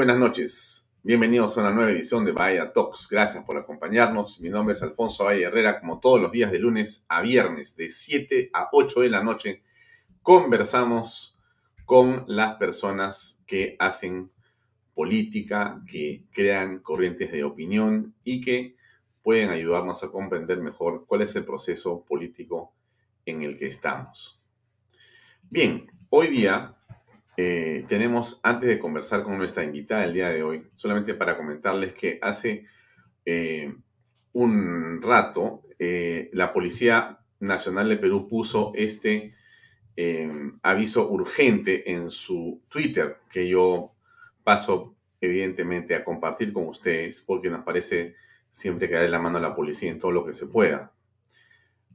buenas noches. Bienvenidos a una nueva edición de Bahía Talks. Gracias por acompañarnos. Mi nombre es Alfonso Valle Herrera, como todos los días de lunes a viernes, de 7 a 8 de la noche, conversamos con las personas que hacen política, que crean corrientes de opinión y que pueden ayudarnos a comprender mejor cuál es el proceso político en el que estamos. Bien, hoy día eh, tenemos, antes de conversar con nuestra invitada el día de hoy, solamente para comentarles que hace eh, un rato eh, la Policía Nacional de Perú puso este aviso urgente en su Twitter, que yo paso evidentemente a compartir con ustedes, porque nos parece siempre que darle la mano a la policía en todo lo que se pueda.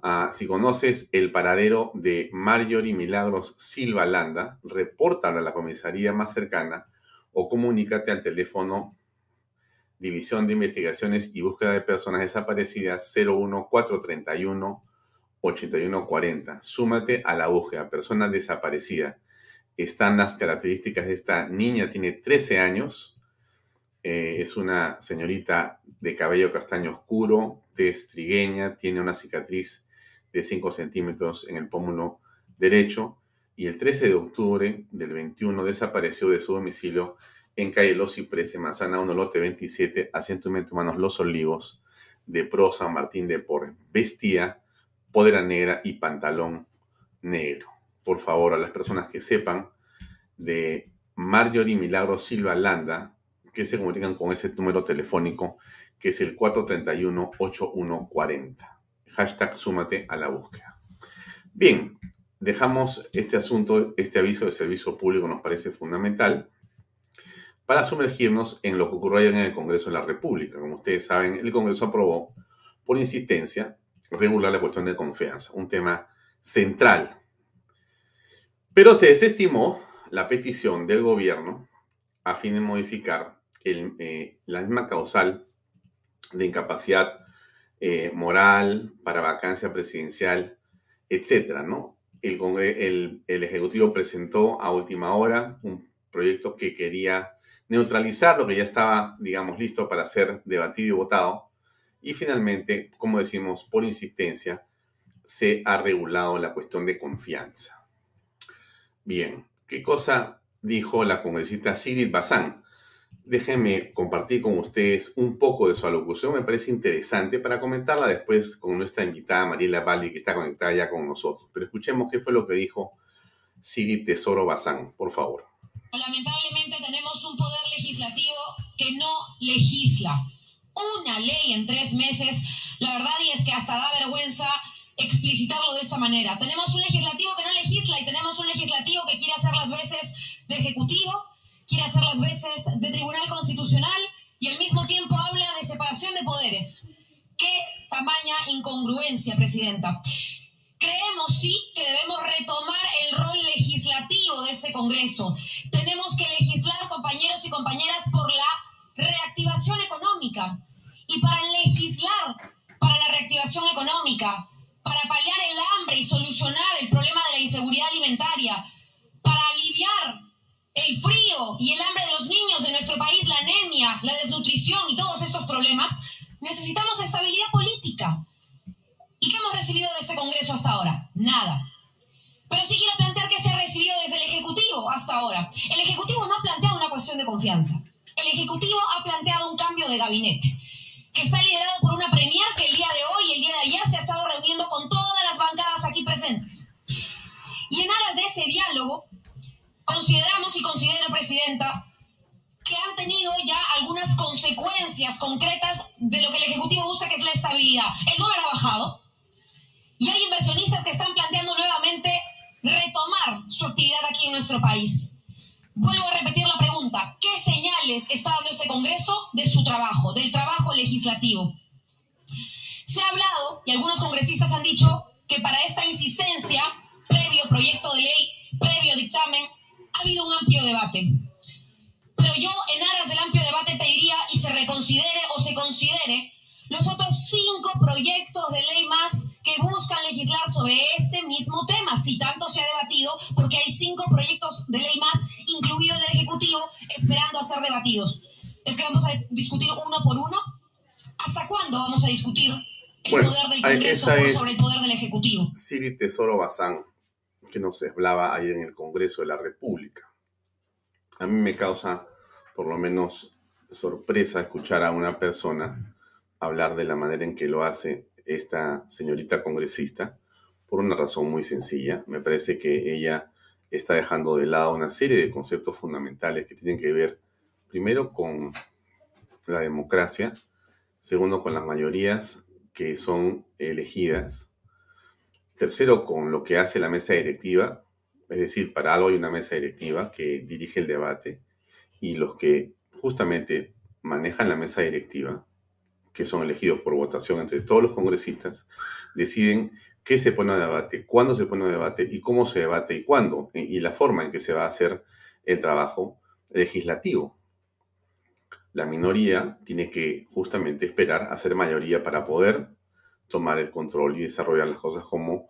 Ah, si conoces el paradero de Marjorie Milagros Silva Landa, repórtalo a la comisaría más cercana o comunícate al teléfono División de Investigaciones y Búsqueda de Personas Desaparecidas 01431 8140. Súmate a la búsqueda, persona desaparecida. Están las características de esta niña, tiene 13 años, eh, es una señorita de cabello castaño oscuro, tez trigueña, tiene una cicatriz de 5 centímetros en el pómulo derecho y el 13 de octubre del 21 desapareció de su domicilio en calle Los Cipreses, Manzana 1, lote 27, asientos humanos Los Olivos, de Pro San Martín de Porre. Vestía podera negra y pantalón negro. Por favor, a las personas que sepan de Marjorie Milagro Silva Landa, que se comunican con ese número telefónico que es el 431-8140 hashtag súmate a la búsqueda. Bien, dejamos este asunto, este aviso de servicio público nos parece fundamental para sumergirnos en lo que ocurrió ayer en el Congreso de la República. Como ustedes saben, el Congreso aprobó por insistencia regular la cuestión de confianza, un tema central. Pero se desestimó la petición del gobierno a fin de modificar eh, la misma causal de incapacidad eh, moral, para vacancia presidencial, etcétera, ¿no? El, el, Ejecutivo presentó a última hora un proyecto que quería neutralizar lo que ya estaba, digamos, listo para ser debatido y votado. Y finalmente, como decimos, por insistencia, se ha regulado la cuestión de confianza. Bien, ¿qué cosa dijo la congresista Sigrid Bazán? Déjenme compartir con ustedes un poco de su alocución. Me parece interesante para comentarla después con nuestra invitada Mariela Valli, que está conectada ya con nosotros. Pero escuchemos qué fue lo que dijo Siri Tesoro Bazán, por favor. Lamentablemente tenemos un poder legislativo que no legisla. Una ley en tres meses, la verdad y es que hasta da vergüenza explicitarlo de esta manera. Tenemos un legislativo que no legisla y tenemos un legislativo que quiere hacer las veces de ejecutivo quiere hacer las veces de Tribunal Constitucional y al mismo tiempo habla de separación de poderes. ¿Qué tamaña incongruencia, Presidenta? Creemos, sí, que debemos retomar el rol legislativo de este Congreso. Tenemos que legislar, compañeros y compañeras, por la reactivación económica. Y para legislar para la reactivación económica, para paliar el hambre y solucionar el problema de la inseguridad alimentaria, para aliviar el frío y el hambre de los niños de nuestro país, la anemia, la desnutrición y todos estos problemas, necesitamos estabilidad política. ¿Y qué hemos recibido de este Congreso hasta ahora? Nada. Pero sí quiero plantear qué se ha recibido desde el Ejecutivo hasta ahora. El Ejecutivo no ha planteado una cuestión de confianza. El Ejecutivo ha planteado un cambio de gabinete, que está liderado por una premier que el día de hoy y el día de ayer se ha estado reuniendo con todas las bancadas aquí presentes. Y en aras de ese diálogo, consideramos y considero, Presidenta, que han tenido ya algunas consecuencias concretas de lo que el Ejecutivo busca, que es la estabilidad. El dólar ha bajado y hay inversionistas que están planteando nuevamente retomar su actividad aquí en nuestro país. Vuelvo a repetir la pregunta, ¿qué señales está dando este Congreso de su trabajo, del trabajo legislativo? Se ha hablado, y algunos congresistas han dicho, que para esta insistencia, previo proyecto de ley, previo dictamen, ha habido un amplio debate. Pero yo, en aras del amplio debate, pediría y se reconsidere o se considere los otros cinco proyectos de ley más que buscan legislar sobre este mismo tema, si tanto se ha debatido, porque hay cinco proyectos de ley más, incluido el Ejecutivo, esperando a ser debatidos. ¿Es que vamos a discutir uno por uno? ¿Hasta cuándo vamos a discutir el poder del Congreso sobre el poder del Ejecutivo? Siri Tesoro Bazán, que nos hablaba ayer en el Congreso de la República. A mí me causa, por lo menos, sorpresa escuchar a una persona hablar de la manera en que lo hace esta señorita congresista, por una razón muy sencilla. Me parece que ella está dejando de lado una serie de conceptos fundamentales que tienen que ver, primero, con la democracia, segundo, con las mayorías que son elegidas, tercero, con lo que hace la mesa directiva, es decir, para algo hay una mesa directiva que dirige el debate y los que justamente manejan la mesa directiva, que son elegidos por votación entre todos los congresistas, deciden qué se pone a debate, cuándo se pone a debate y cómo se debate y cuándo, y la forma en que se va a hacer el trabajo legislativo. La minoría tiene que justamente esperar a ser mayoría para poder tomar el control y desarrollar las cosas como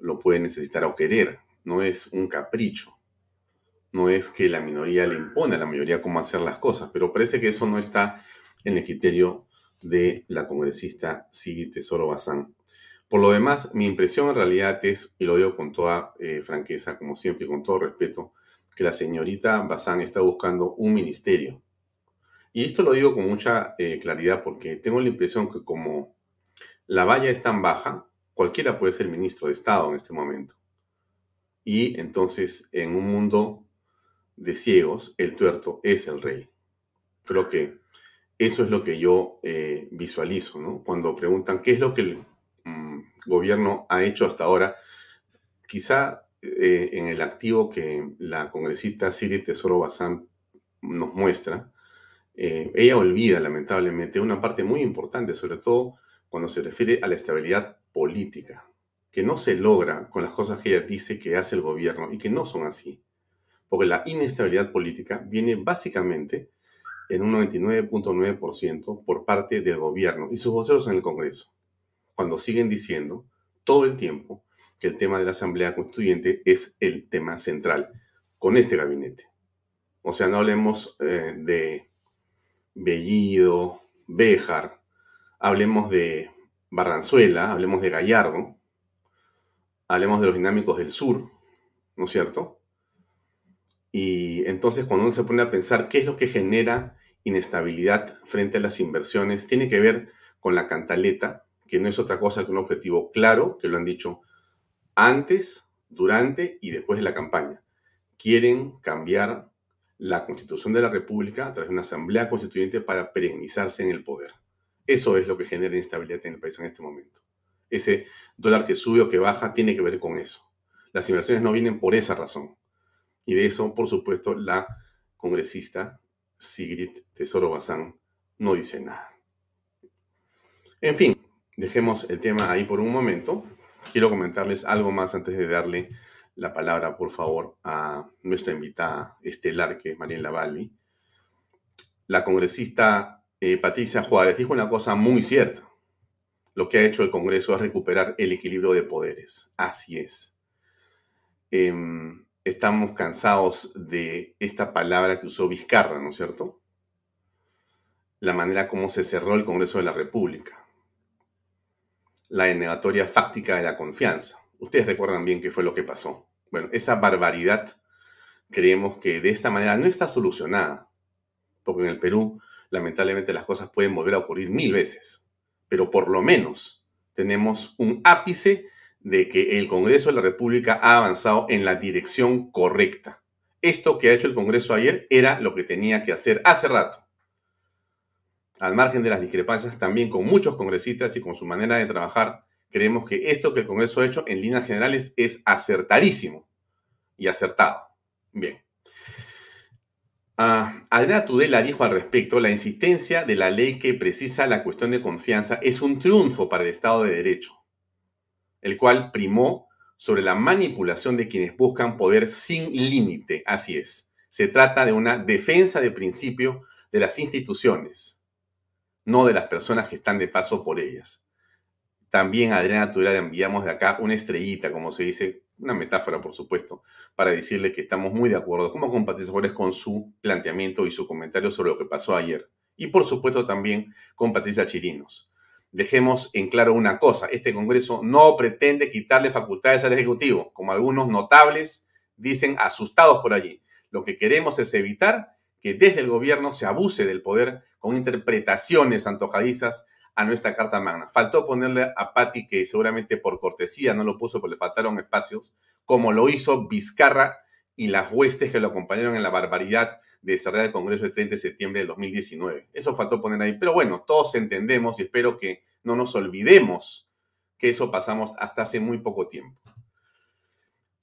lo puede necesitar o querer no es un capricho. No es que la minoría le impone a la mayoría cómo hacer las cosas, pero parece que eso no está en el criterio de la congresista Siri Tesoro Bazán. Por lo demás, mi impresión en realidad es, y lo digo con toda eh, franqueza, como siempre, y con todo respeto, que la señorita Bazán está buscando un ministerio. Y esto lo digo con mucha eh, claridad porque tengo la impresión que como la valla es tan baja, cualquiera puede ser ministro de Estado en este momento. Y entonces, en un mundo de ciegos, el tuerto es el rey. Creo que eso es lo que yo eh, visualizo, ¿no? Cuando preguntan qué es lo que el mm, gobierno ha hecho hasta ahora, quizá eh, en el activo que la congresista Siri Tesoro Bazán nos muestra, eh, ella olvida lamentablemente una parte muy importante, sobre todo cuando se refiere a la estabilidad política que no se logra con las cosas que ella dice que hace el gobierno y que no son así. Porque la inestabilidad política viene básicamente en un 99.9% por parte del gobierno y sus voceros en el Congreso, cuando siguen diciendo todo el tiempo que el tema de la Asamblea Constituyente es el tema central con este gabinete. O sea, no hablemos eh, de Bellido, Béjar, hablemos de Barranzuela, hablemos de Gallardo, hablemos de los dinámicos del sur, ¿no es cierto? Y entonces cuando uno se pone a pensar qué es lo que genera inestabilidad frente a las inversiones, tiene que ver con la cantaleta, que no es otra cosa que un objetivo claro, que lo han dicho antes, durante y después de la campaña. Quieren cambiar la constitución de la República a través de una asamblea constituyente para perennizarse en el poder. Eso es lo que genera inestabilidad en el país en este momento ese dólar que sube o que baja tiene que ver con eso. Las inversiones no vienen por esa razón. Y de eso, por supuesto, la congresista Sigrid Tesoro Bazán no dice nada. En fin, dejemos el tema ahí por un momento. Quiero comentarles algo más antes de darle la palabra, por favor, a nuestra invitada estelar, que es Mariela Lavalli. La congresista eh, Patricia Juárez dijo una cosa muy cierta lo que ha hecho el Congreso es recuperar el equilibrio de poderes. Así es. Em, estamos cansados de esta palabra que usó Vizcarra, ¿no es cierto? La manera como se cerró el Congreso de la República. La denegatoria fáctica de la confianza. Ustedes recuerdan bien qué fue lo que pasó. Bueno, esa barbaridad creemos que de esta manera no está solucionada, porque en el Perú lamentablemente las cosas pueden volver a ocurrir mil veces pero por lo menos tenemos un ápice de que el Congreso de la República ha avanzado en la dirección correcta. Esto que ha hecho el Congreso ayer era lo que tenía que hacer hace rato. Al margen de las discrepancias también con muchos congresistas y con su manera de trabajar, creemos que esto que el Congreso ha hecho en líneas generales es acertadísimo y acertado. Bien. Uh, Adriana Tudela dijo al respecto, la insistencia de la ley que precisa la cuestión de confianza es un triunfo para el Estado de Derecho, el cual primó sobre la manipulación de quienes buscan poder sin límite. Así es, se trata de una defensa de principio de las instituciones, no de las personas que están de paso por ellas. También a Adriana Tudela le enviamos de acá una estrellita, como se dice, una metáfora por supuesto, para decirle que estamos muy de acuerdo como compatizadores con su planteamiento y su comentario sobre lo que pasó ayer. Y por supuesto también con Patricia Chirinos. Dejemos en claro una cosa, este Congreso no pretende quitarle facultades al Ejecutivo, como algunos notables dicen asustados por allí. Lo que queremos es evitar que desde el gobierno se abuse del poder con interpretaciones antojadizas a nuestra Carta Magna. Faltó ponerle a Patti, que seguramente por cortesía no lo puso porque le faltaron espacios, como lo hizo Vizcarra y las huestes que lo acompañaron en la barbaridad de cerrar el Congreso el 30 de septiembre de 2019. Eso faltó poner ahí. Pero bueno, todos entendemos y espero que no nos olvidemos que eso pasamos hasta hace muy poco tiempo.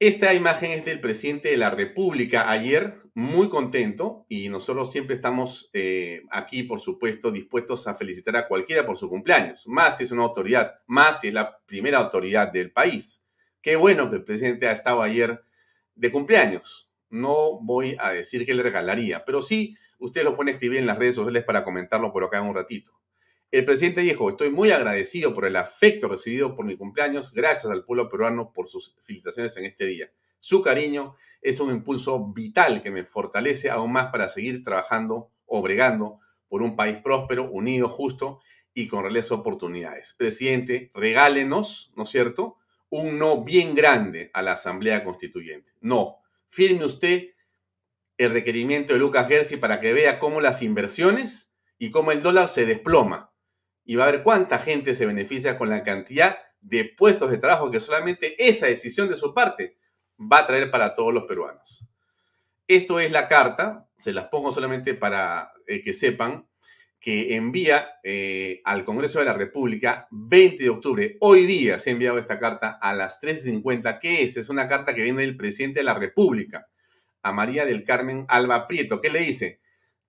Esta imagen es del presidente de la República ayer, muy contento, y nosotros siempre estamos eh, aquí, por supuesto, dispuestos a felicitar a cualquiera por su cumpleaños, más es una autoridad, más es la primera autoridad del país. Qué bueno que el presidente ha estado ayer de cumpleaños. No voy a decir que le regalaría, pero sí, usted lo pueden escribir en las redes sociales para comentarlo por acá en un ratito. El presidente dijo, estoy muy agradecido por el afecto recibido por mi cumpleaños, gracias al pueblo peruano por sus felicitaciones en este día. Su cariño es un impulso vital que me fortalece aún más para seguir trabajando o bregando por un país próspero, unido, justo y con reales oportunidades. Presidente, regálenos, ¿no es cierto?, un no bien grande a la Asamblea Constituyente. No, firme usted el requerimiento de Lucas Gersi para que vea cómo las inversiones y cómo el dólar se desploma y va a ver cuánta gente se beneficia con la cantidad de puestos de trabajo que solamente esa decisión de su parte va a traer para todos los peruanos. Esto es la carta, se las pongo solamente para eh, que sepan, que envía eh, al Congreso de la República 20 de octubre. Hoy día se ha enviado esta carta a las 3.50. ¿Qué es? Es una carta que viene del presidente de la República, a María del Carmen Alba Prieto. ¿Qué le dice?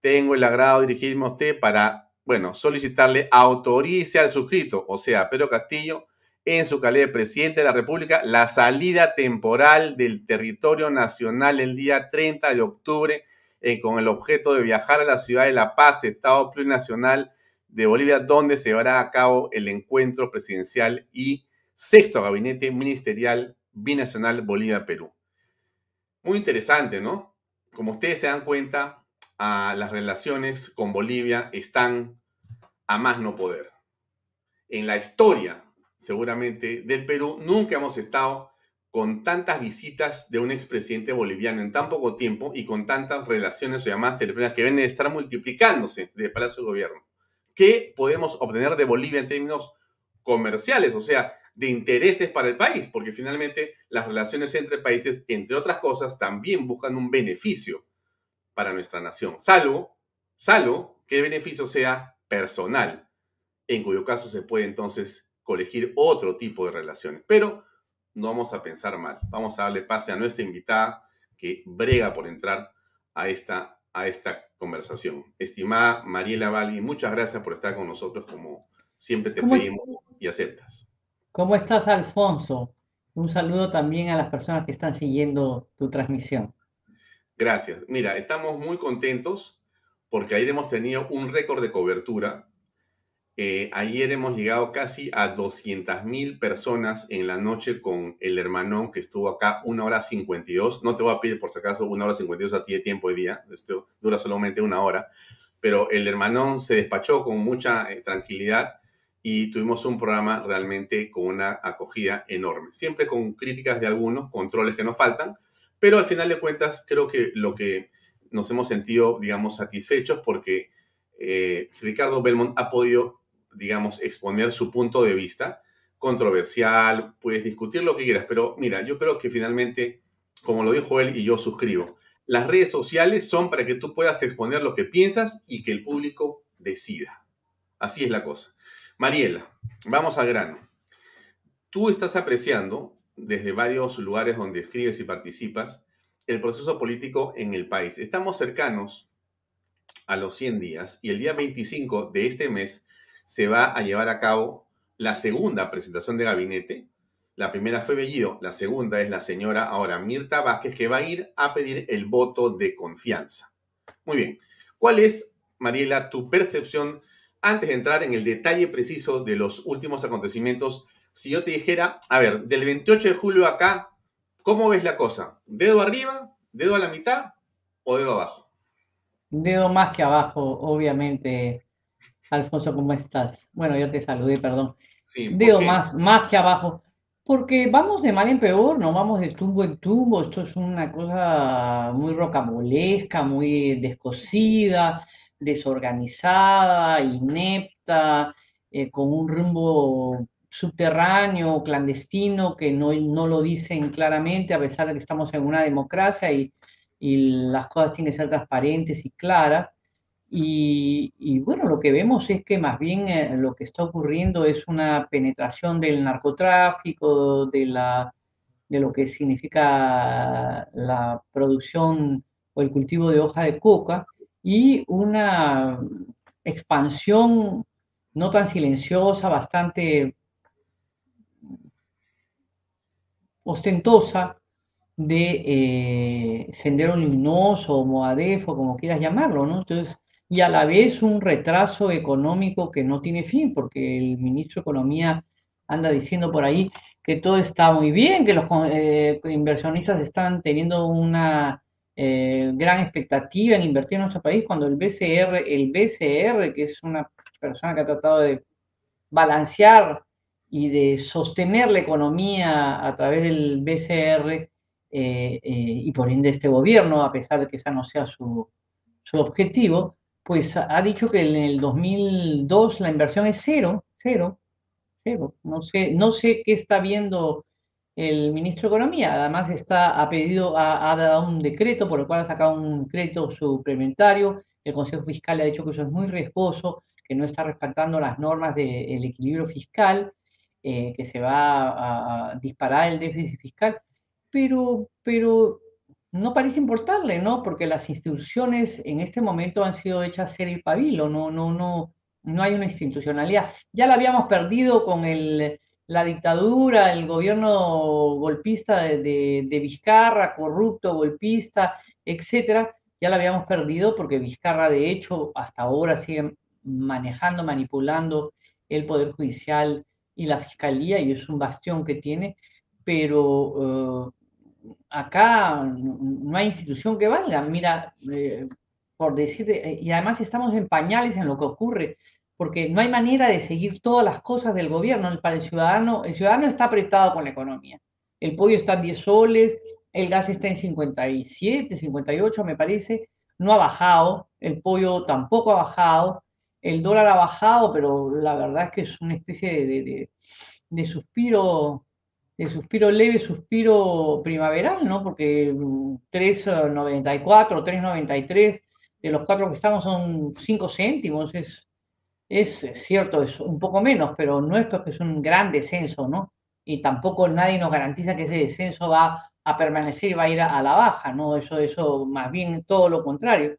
Tengo el agrado de dirigirme a usted para bueno, solicitarle autorice al suscrito, o sea, Pedro Castillo, en su calidad de presidente de la República, la salida temporal del territorio nacional el día 30 de octubre eh, con el objeto de viajar a la ciudad de La Paz, Estado plurinacional de Bolivia, donde se llevará a cabo el encuentro presidencial y sexto gabinete ministerial binacional Bolivia-Perú. Muy interesante, ¿no? Como ustedes se dan cuenta, las relaciones con Bolivia están a más no poder. En la historia, seguramente, del Perú, nunca hemos estado con tantas visitas de un expresidente boliviano en tan poco tiempo y con tantas relaciones o llamadas telefónicas que vienen de estar multiplicándose de Palacio de Gobierno. ¿Qué podemos obtener de Bolivia en términos comerciales, o sea, de intereses para el país? Porque finalmente las relaciones entre países, entre otras cosas, también buscan un beneficio para nuestra nación, salvo, salvo que el beneficio sea personal, en cuyo caso se puede entonces colegir otro tipo de relaciones. Pero no vamos a pensar mal, vamos a darle pase a nuestra invitada que brega por entrar a esta, a esta conversación. Estimada Mariela Valli, muchas gracias por estar con nosotros como siempre te pedimos y aceptas. ¿Cómo estás, Alfonso? Un saludo también a las personas que están siguiendo tu transmisión. Gracias. Mira, estamos muy contentos porque ayer hemos tenido un récord de cobertura. Eh, ayer hemos llegado casi a 200.000 personas en la noche con el hermanón que estuvo acá una hora 52. No te voy a pedir por si acaso una hora 52 a ti de tiempo hoy día. Esto dura solamente una hora. Pero el hermanón se despachó con mucha eh, tranquilidad y tuvimos un programa realmente con una acogida enorme. Siempre con críticas de algunos, controles que nos faltan, pero al final de cuentas, creo que lo que nos hemos sentido, digamos, satisfechos porque eh, Ricardo Belmont ha podido, digamos, exponer su punto de vista controversial, puedes discutir lo que quieras, pero mira, yo creo que finalmente, como lo dijo él y yo suscribo, las redes sociales son para que tú puedas exponer lo que piensas y que el público decida. Así es la cosa. Mariela, vamos al grano. Tú estás apreciando desde varios lugares donde escribes y participas el proceso político en el país. Estamos cercanos a los 100 días y el día 25 de este mes se va a llevar a cabo la segunda presentación de gabinete. La primera fue Bellido, la segunda es la señora ahora Mirta Vázquez que va a ir a pedir el voto de confianza. Muy bien, ¿cuál es, Mariela, tu percepción antes de entrar en el detalle preciso de los últimos acontecimientos si yo te dijera, a ver, del 28 de julio acá, ¿Cómo ves la cosa? ¿Dedo arriba, dedo a la mitad o dedo abajo? Dedo más que abajo, obviamente. Alfonso, ¿cómo estás? Bueno, yo te saludé, perdón. Sí, Dedo más, más que abajo. Porque vamos de mal en peor, no vamos de tumbo en tumbo. Esto es una cosa muy rocambolesca, muy descosida, desorganizada, inepta, eh, con un rumbo subterráneo, clandestino, que no, no lo dicen claramente, a pesar de que estamos en una democracia y, y las cosas tienen que ser transparentes y claras. Y, y bueno, lo que vemos es que más bien eh, lo que está ocurriendo es una penetración del narcotráfico, de, la, de lo que significa la producción o el cultivo de hoja de coca y una expansión no tan silenciosa, bastante ostentosa de eh, Sendero Luminoso o Moadef o como quieras llamarlo, ¿no? Entonces, y a la vez un retraso económico que no tiene fin, porque el ministro de Economía anda diciendo por ahí que todo está muy bien, que los eh, inversionistas están teniendo una eh, gran expectativa en invertir en nuestro país, cuando el BCR, el BCR, que es una persona que ha tratado de balancear y de sostener la economía a través del BCR eh, eh, y por ende este gobierno, a pesar de que ese no sea su, su objetivo, pues ha dicho que en el 2002 la inversión es cero, cero, cero. No sé, no sé qué está viendo el ministro de Economía. Además está, ha pedido, ha, dado un decreto por el cual ha sacado un crédito suplementario. El Consejo Fiscal ha dicho que eso es muy riesgoso, que no está respetando las normas del equilibrio fiscal, eh, que se va a, a, disparar el déficit fiscal, pero, pero no parece importarle, ¿no? Porque las instituciones en este momento han sido hechas ser el pabilo, no, no, no, no hay una institucionalidad. Ya la habíamos perdido con el, la dictadura, el gobierno golpista de, de, de Vizcarra, corrupto, golpista, etcétera, ya la habíamos perdido porque Vizcarra, de hecho, hasta ahora sigue manejando, manipulando el Poder Judicial y la Fiscalía, y es un bastión que tiene, pero uh, acá no hay institución que valga. Mira, eh, por decirte, y además estamos en pañales en lo que ocurre, porque no hay manera de seguir todas las cosas del gobierno. Para el ciudadano, el ciudadano está apretado con la economía. El pollo está en 10 soles, el gas está en 57, 58, me parece, no ha bajado, el pollo tampoco ha bajado, el dólar ha bajado, pero la verdad es que es una especie de, de, suspiro, de suspiro leve, suspiro primaveral, ¿no? Porque 3,94, 3,93 de los cuatro que estamos son 5 céntimos, es, es, es, cierto, es un poco menos, pero no es porque es un gran descenso, ¿no? Y tampoco nadie nos garantiza que ese descenso va a permanecer y va a ir a, a la baja, ¿no? Eso, eso, más bien todo lo contrario.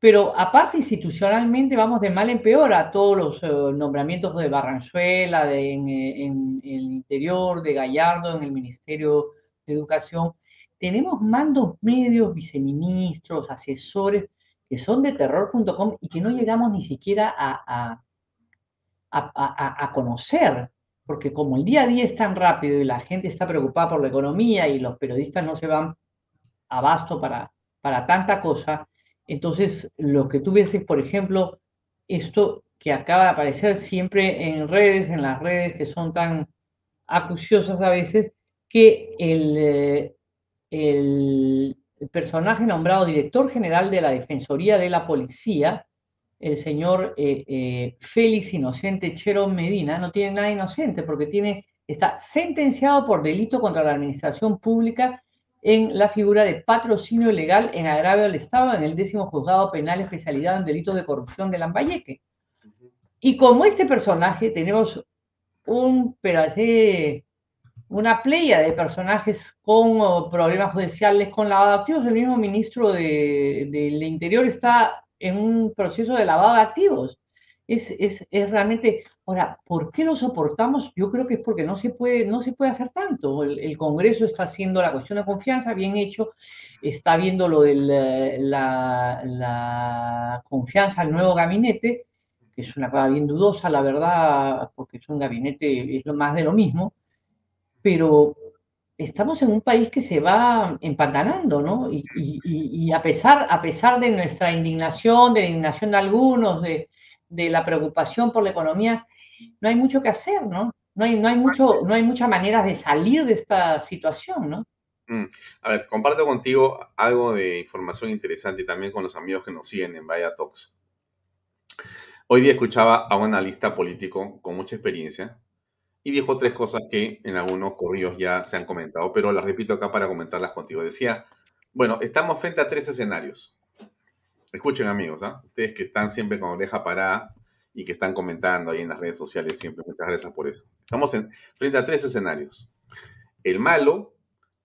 Pero aparte institucionalmente vamos de mal en peor a todos los uh, nombramientos de Barranzuela, de, en, en, en, el interior, de Gallardo, en el Ministerio de Educación. Tenemos mandos medios, viceministros, asesores, que son de terror.com y que no llegamos ni siquiera a, a, a, a, conocer, porque como el día a día es tan rápido y la gente está preocupada por la economía y los periodistas no se van abasto para, para tanta cosa, entonces lo que tú ves es, por ejemplo, esto que acaba de aparecer siempre en redes, en las redes que son tan acuciosas a veces, que el, eh, personaje nombrado director general de la Defensoría de la Policía, el señor eh, eh, Félix Inocente Chero Medina, no tiene nada inocente porque tiene, está sentenciado por delito contra la administración pública en la figura de patrocinio ilegal en agravio al Estado en el décimo juzgado penal especializado en delitos de corrupción de Lambayeque. Y como este personaje tenemos un una playa de personajes con problemas judiciales, con lavado de activos, el mismo ministro del de, de Interior está en un proceso de lavado de activos. Es, es, es, realmente, ahora, ¿por qué lo soportamos? Yo creo que es porque no se puede, no se puede hacer tanto. El, Congreso está haciendo la cuestión de confianza bien hecho, está viendo lo de la, la confianza al nuevo gabinete, que es una cosa bien dudosa, la verdad, porque es un gabinete, es lo más de lo mismo, pero estamos en un país que se va empantanando, ¿no? Y, a, pesar, a pesar de nuestra indignación, de la indignación de algunos, de, la preocupación por la economía, no hay mucho que hacer, ¿no? No hay, no hay, mucho, no hay muchas maneras de salir de esta situación, ¿no? Mm. A ver, comparto contigo algo de información interesante también con los amigos que nos siguen en Vaya Talks. Hoy día escuchaba a un analista político con mucha experiencia y dijo tres cosas que en algunos corridos ya se han comentado, pero las repito acá para comentarlas contigo. Decía, bueno, estamos frente a tres escenarios. Escuchen amigos, ¿ah? ustedes que están siempre con oreja parada y que están comentando ahí en las redes sociales siempre, muchas gracias por eso. Estamos en, frente a tres escenarios. El malo,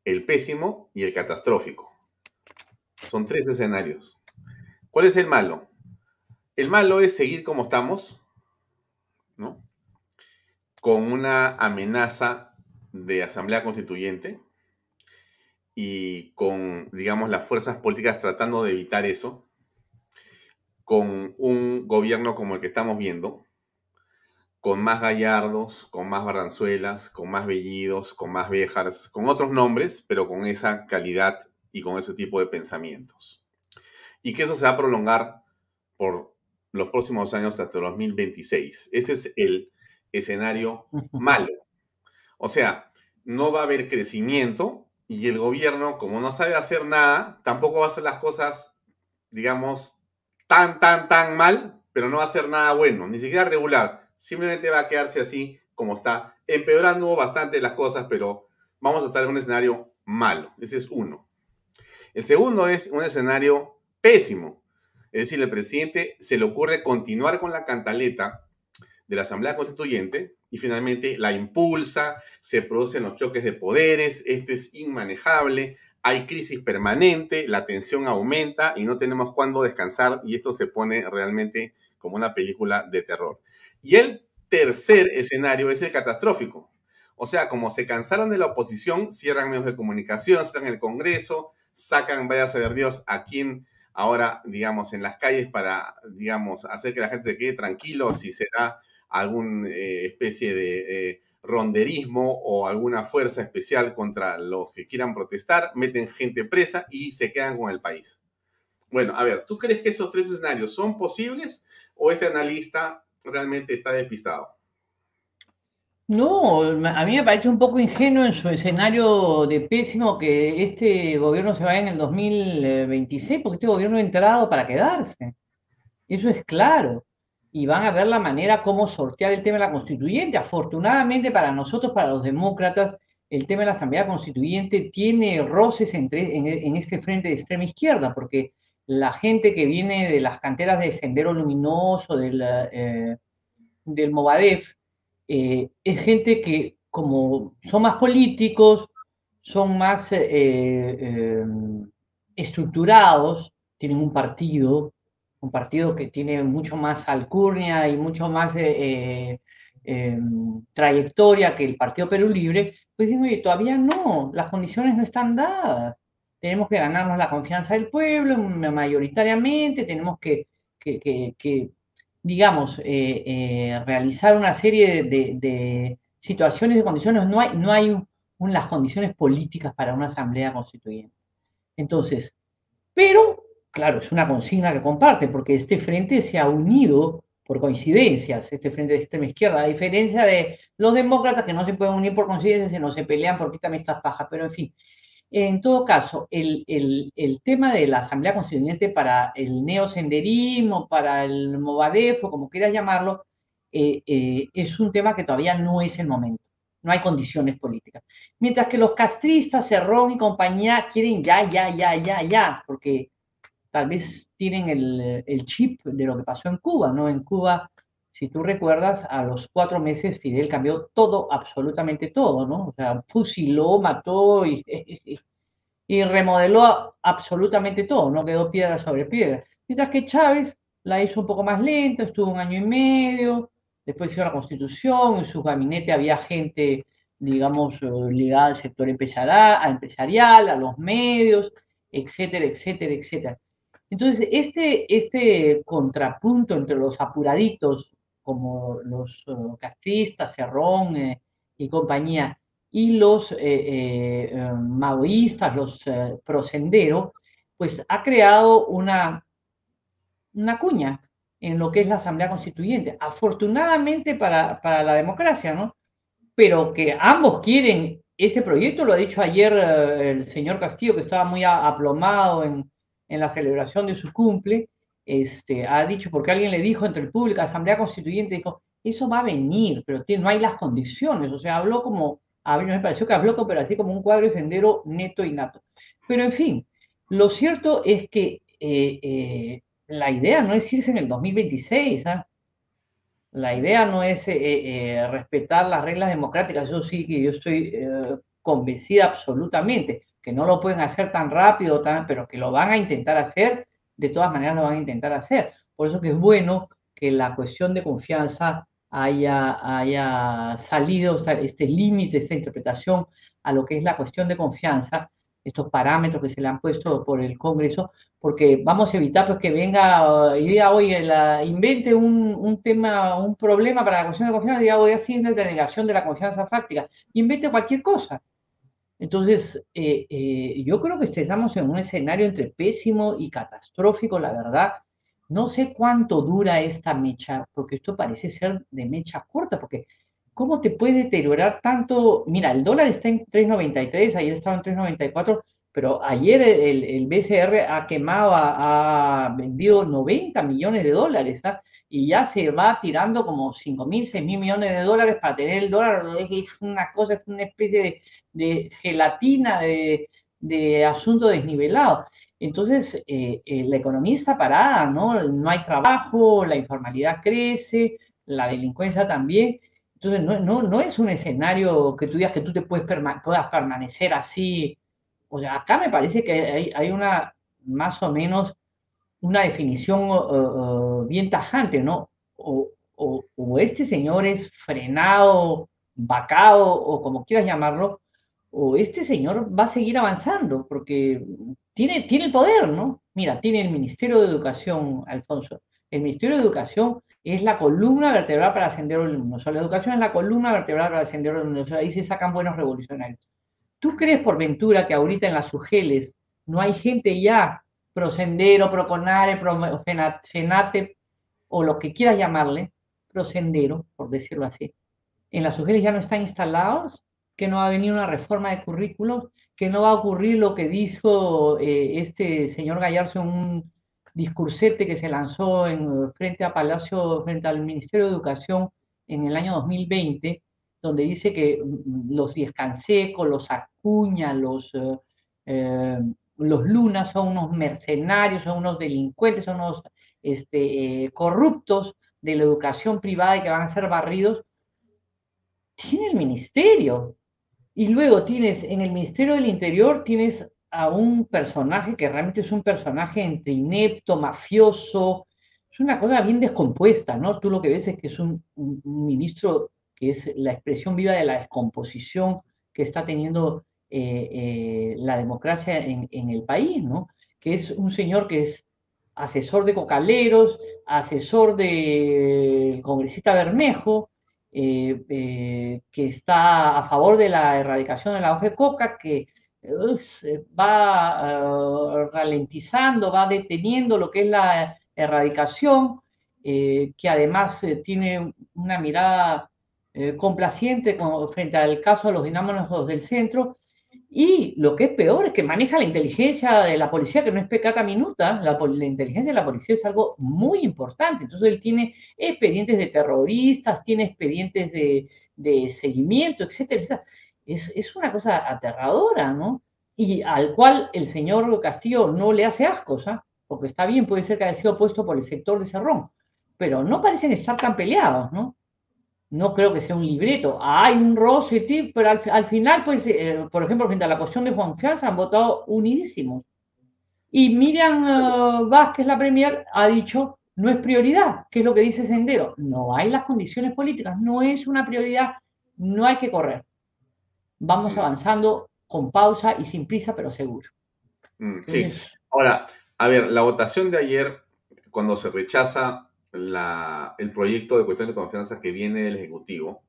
el pésimo y el catastrófico. Son tres escenarios. ¿Cuál es el malo? El malo es seguir como estamos, ¿no? con una amenaza de asamblea constituyente y con, digamos, las fuerzas políticas tratando de evitar eso, con un gobierno como el que estamos viendo, con más gallardos, con más barranzuelas, con más bellidos, con más béjaras, con otros nombres, pero con esa calidad y con ese tipo de pensamientos. Y que eso se va a prolongar por los próximos años hasta 2026. Ese es el escenario malo. O sea, no va a haber crecimiento y el gobierno, como no sabe hacer nada, tampoco va a hacer las cosas, digamos, tan, tan, tan mal, pero no va a hacer nada bueno, ni siquiera regular. Simplemente va a quedarse así como está, empeorando bastante las cosas, pero vamos a estar en un escenario malo. Ese es uno. El segundo es un escenario pésimo. Es decir, el presidente se le ocurre continuar con la cantaleta de la Asamblea Constituyente y finalmente la impulsa, se producen los choques de poderes, esto es inmanejable, hay crisis permanente, la tensión aumenta y no tenemos cuándo descansar y esto se pone realmente como una película de terror. Y el tercer escenario es el catastrófico. O sea, como se cansaron de la oposición, cierran medios de comunicación, cierran el Congreso, sacan, vaya a saber Dios, a quién ahora, digamos, en las calles para, digamos, hacer que la gente se quede tranquilo, si será alguna eh, especie de eh, ronderismo o alguna fuerza especial contra los que quieran protestar, meten gente presa y se quedan con el país. Bueno, a ver, ¿tú crees que esos tres escenarios son posibles o este analista realmente está despistado? No, a mí me parece un poco ingenuo en su escenario de pésimo que este gobierno se vaya en el 2026, porque este gobierno ha entrado para quedarse. Eso es claro y van a ver la manera cómo sortear el tema de la constituyente. Afortunadamente para nosotros, para los demócratas, el tema de la Asamblea Constituyente tiene roces entre, en, este frente de extrema izquierda, porque la gente que viene de las canteras de Sendero Luminoso, del, eh, del Movadef, eh, es gente que como son más políticos, son más eh, estructurados, tienen un partido, un partido que tiene mucho más alcurnia y mucho más eh, eh, em, trayectoria que el Partido Perú Libre, pues digo, todavía no, las condiciones no están dadas. Tenemos que ganarnos la confianza del pueblo mayoritariamente, tenemos que, digamos, eh, realizar una serie de, situaciones y condiciones. No hay, no hay las condiciones políticas para una asamblea constituyente. Entonces, pero claro, es una consigna que comparte, porque este frente se ha unido por coincidencias, este frente de extrema izquierda, a diferencia de los demócratas que no se pueden unir por coincidencias, sino se pelean por quítame estas pajas, pero en fin. En todo caso, el, tema de la Asamblea Constituyente para el neosenderismo, para el Movadef, o como quieras llamarlo, eh, eh, es un tema que todavía no es el momento. No hay condiciones políticas. Mientras que los castristas, Cerrón y compañía quieren ya, ya, ya, ya, ya, porque tal vez tienen el, chip de lo que pasó en Cuba, ¿no? En Cuba, si tú recuerdas, a los cuatro meses Fidel cambió todo, absolutamente todo, ¿no? O sea, fusiló, mató y, remodeló absolutamente todo, no quedó piedra sobre piedra. Mientras que Chávez la hizo un poco más lenta, estuvo un año y medio, después hizo la constitución, en su gabinete había gente, digamos, eh, ligada al sector empresarial, a los medios, etcétera, etcétera, etcétera. Entonces, este, este contrapunto entre los apuraditos, como los uh, castristas, Cerrón eh, y compañía, y los eh, eh, maoístas, los prosendero, pues ha creado una, una cuña en lo que es la Asamblea Constituyente. Afortunadamente para, para la democracia, ¿no? Pero que ambos quieren ese proyecto, lo ha dicho ayer el señor Castillo, que estaba muy aplomado en, en la celebración de su cumple, este, ha dicho, porque alguien le dijo entre el público, Asamblea Constituyente, dijo, eso va a venir, pero no hay las condiciones, o sea, habló como, a mí me pareció que habló, pero así como un cuadro de sendero neto y nato. Pero en fin, lo cierto es que eh, eh, la idea no es irse en el 2026, ¿ah? La idea no es eh, respetar las reglas democráticas, eso sí que yo estoy convencida absolutamente, que no lo pueden hacer tan rápido, tan, pero que lo van a intentar hacer de todas maneras lo van a intentar hacer. Por eso que es bueno que la cuestión de confianza haya, haya salido, este límite, esta interpretación a lo que es la cuestión de confianza, estos parámetros que se le han puesto por el Congreso, porque vamos a evitar pues, que venga y diga, oye, la, invente un, un, tema, un problema para la cuestión de confianza, y diga, voy a hacer una denegación de la confianza fáctica, invente cualquier cosa. Entonces, eh, eh, yo creo que estamos en un escenario entre pésimo y catastrófico, la verdad. No sé cuánto dura esta mecha, porque esto parece ser de mecha corta, porque ¿cómo te puede deteriorar tanto? Mira, el dólar está en 3.93, ayer estaba en 3.94, pero ayer el, BCR ha quemado, ha, vendido 90 millones de dólares, ¿ah? Y ya se va tirando como 5 mil, 6 mil millones de dólares para tener el dólar, es una cosa, es una especie de, gelatina, de, de, asunto desnivelado. Entonces, eh, eh, la economía está parada, ¿no? No hay trabajo, la informalidad crece, la delincuencia también. Entonces, no, no, no es un escenario que tú digas que tú te puedes puedas permanecer así. O sea, acá me parece que hay, hay una, más o menos, una definición bien tajante, ¿no? O, este señor es frenado, vacado, o como quieras llamarlo, o este señor va a seguir avanzando, porque tiene, tiene el poder, ¿no? Mira, tiene el Ministerio de Educación, Alfonso. El Ministerio de Educación es la columna vertebral para ascender el mundo. O la educación es la columna vertebral para ascender el mundo. O ahí se sacan buenos revolucionarios. ¿Tú crees por ventura que ahorita en las UGELES no hay gente ya Prosendero, Proconare, Fenate, o lo que quieras llamarle, Prosendero, por decirlo así, en las UGELES ya no están instalados, que no va a venir una reforma de currículos, que no va a ocurrir lo que dijo eh, este señor Gallardo en un discursete que se lanzó en, frente a Palacio, frente al Ministerio de Educación en el año 2020, donde dice que mm, los Diez los Acuña, los eh, eh, los lunas son unos mercenarios, son unos delincuentes, son unos este, corruptos de la educación privada y que van a ser barridos, tiene el ministerio. Y luego tienes en el Ministerio del Interior, tienes a un personaje que realmente es un personaje entre inepto, mafioso, es una cosa bien descompuesta, ¿no? Tú lo que ves es que es un ministro que es la expresión viva de la descomposición que está teniendo eh, eh, la democracia en, el país, ¿no? Que es un señor que es asesor de Cocaleros, asesor del congresista Bermejo, eh, que está a favor de la erradicación de la hoja de coca, que va ralentizando, va deteniendo lo que es la erradicación, que además tiene una mirada complaciente frente al caso de los dinámonos del centro, y lo que es peor es que maneja la inteligencia de la policía, que no es pecata minuta, la, inteligencia de la policía es algo muy importante. Entonces él tiene expedientes de terroristas, tiene expedientes de, seguimiento, etcétera, Es, una cosa aterradora, ¿no? Y al cual el señor Castillo no le hace ascos, ¿ah? Porque está bien, puede ser que haya sido puesto por el sector de Cerrón, pero no parecen estar tan peleados, ¿no? No creo que sea un libreto. Hay un roce, pero al, final, pues, eh, por ejemplo, frente a la cuestión de Juan Fianza, han votado unidísimos. Y Miriam uh, Vázquez, la Premier, ha dicho, no es prioridad. ¿Qué es lo que dice Sendero? No hay las condiciones políticas, no es una prioridad, no hay que correr. Vamos avanzando con pausa y sin prisa, pero seguro. Mm, sí. Ahora, a ver, la votación de ayer, cuando se rechaza el proyecto de cuestión de confianza que viene del Ejecutivo,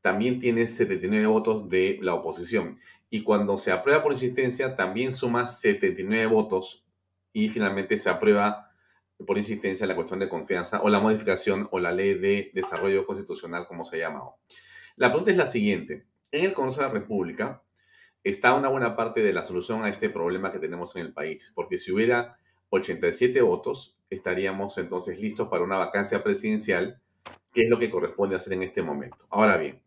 también tiene 79 votos de la oposición. Y cuando se aprueba por insistencia, también suma 79 votos y finalmente se aprueba por insistencia la cuestión de confianza o la modificación o la ley de desarrollo constitucional, como se ha llamado. La pregunta es la siguiente. En el Congreso de la República está una buena parte de la solución a este problema que tenemos en el país, porque si hubiera 87 votos, estaríamos entonces listos para una vacancia presidencial, que es lo que corresponde hacer en este momento. Ahora bien,